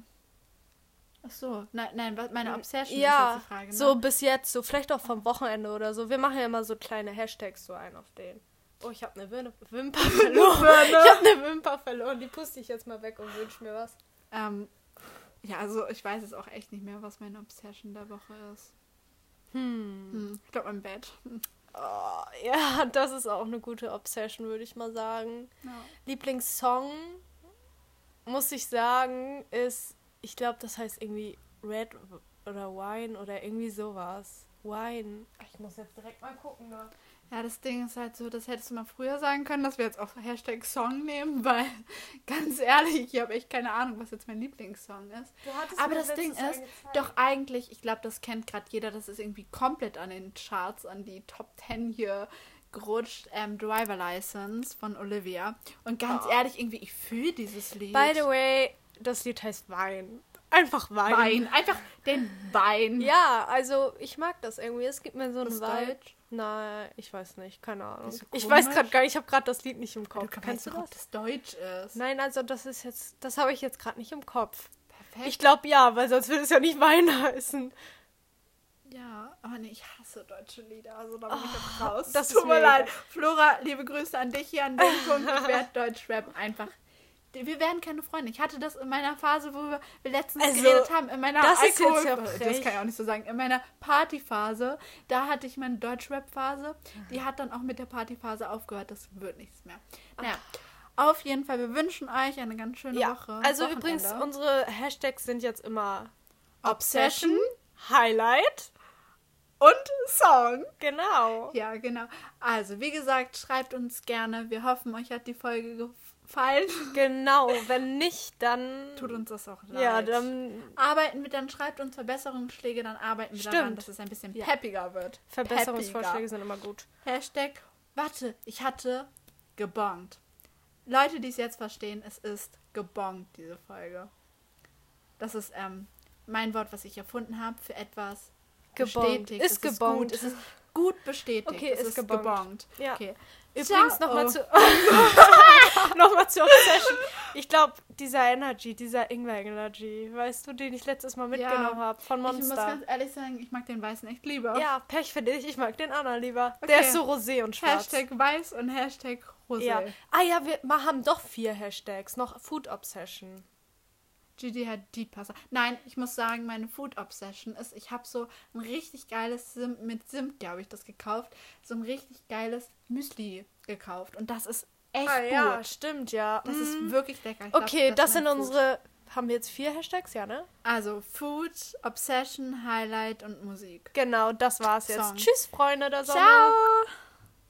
Ach so, nein, nein, was- meine Obsession ist Ja, jetzt die Frage. Ne? so bis jetzt, so vielleicht auch vom Wochenende oder so. Wir machen ja immer so kleine Hashtags so ein auf den. Oh, ich habe eine Wim Wimper verloren. ich habe eine Wimper verloren. Die puste ich jetzt mal weg und wünsche mir was. Ähm, ja, also ich weiß jetzt auch echt nicht mehr, was meine Obsession der Woche ist. Hm. Hm, ich glaube mein Bett. Hm. Oh, ja, das ist auch eine gute Obsession, würde ich mal sagen. Ja. Lieblingssong, muss ich sagen, ist, ich glaube, das heißt irgendwie Red oder Wine oder irgendwie sowas. Wine. Ich muss jetzt direkt mal gucken. Ne? Ja, das Ding ist halt so, das hättest du mal früher sagen können, dass wir jetzt auch Hashtag Song nehmen, weil ganz ehrlich, ich habe echt keine Ahnung, was jetzt mein Lieblingssong ist. Aber das Ding ist, doch eigentlich, ich glaube, das kennt gerade jeder, das ist irgendwie komplett an den Charts, an die Top 10 hier gerutscht, ähm, Driver License von Olivia. Und ganz Oh. ehrlich, irgendwie, ich fühle dieses Lied. By the way, das Lied heißt Wein. Einfach Wein. Wein, einfach den Wein. Ja, also ich mag das irgendwie. Es gibt mir so einen Vibe. Deutsch? Weiß ich weiß nicht, keine Ahnung. So Ich weiß gerade gar nicht, ich habe gerade das Lied nicht im Kopf. Du kannst Kennst du doch, ob das? das Deutsch ist. Nein, also das ist jetzt, das habe ich jetzt gerade nicht im Kopf. Perfekt. Ich glaube ja, weil sonst würde es ja nicht Wein heißen. ja, aber nee, ich hasse deutsche Lieder, also da bin ich jetzt raus. Das Tut mir leid. Flora, liebe Grüße an dich hier an dem Punkt. Ich werde Deutschrap einfach. Wir werden keine Freunde. Ich hatte das in meiner Phase, wo wir letztens Also, geredet haben, in meiner das ist jetzt Alkohol- ja Das kann ich auch nicht so sagen. In meiner Partyphase, da hatte ich meine Deutschrap-Phase. Die hat dann auch mit der Partyphase aufgehört. Das wird nichts mehr. Naja, auf jeden Fall, wir wünschen euch eine ganz schöne Ja, Woche. also Wochenende. übrigens, unsere Hashtags sind jetzt immer Obsession Highlight. und Song. Genau. Ja, genau. Also, wie gesagt, schreibt uns gerne. Wir hoffen, euch hat die Folge gefallen. Genau, wenn nicht, dann. Tut uns das auch leid. Ja, dann Arbeiten wir, dann schreibt uns Verbesserungsschläge, dann arbeiten wir daran, Stimmt. dass es ein bisschen Ja. peppiger wird. Verbesserungsvorschläge Peppiger. sind immer gut. Hashtag, warte, ich hatte gebongt. Leute, die es jetzt verstehen, es ist gebongt, diese Folge. Das ist ähm, mein Wort, was ich erfunden habe für etwas Gebongt. bestätigt. Ist es gebongt. Ist gut. Es ist gut bestätigt. Okay, es ist ist gebongt. gebongt. Ja. Okay. Übrigens nochmal zu. nochmal zur Obsession. Ich glaube, dieser Energy, dieser Ingwer Energy, weißt du, den ich letztes Mal mitgenommen habe von Ich muss Monster. ganz ehrlich sagen, ich mag den weißen echt lieber. Ja, Pech für dich, ich mag den anderen lieber. Okay. Der ist so rosé und schwarz. Hashtag weiß und Hashtag rosé. Ja. Ah ja, wir haben doch vier Hashtags. Noch Food Obsession. GD hat die Passer. Nein, ich muss sagen, meine Food Obsession ist, ich habe so ein richtig geiles Zimt, mit Zimt, glaube ich, das gekauft. So ein richtig geiles Müsli gekauft. Und das ist echt ah ja, gut. stimmt, ja. Das Mm. ist wirklich lecker. Glaub, Okay, das ist sind unsere. Haben wir jetzt vier Hashtags? Ja, ne? Also Food, Obsession, Highlight und Musik. Genau, das war's jetzt. Song. Tschüss, Freunde der Sonne. Ciao!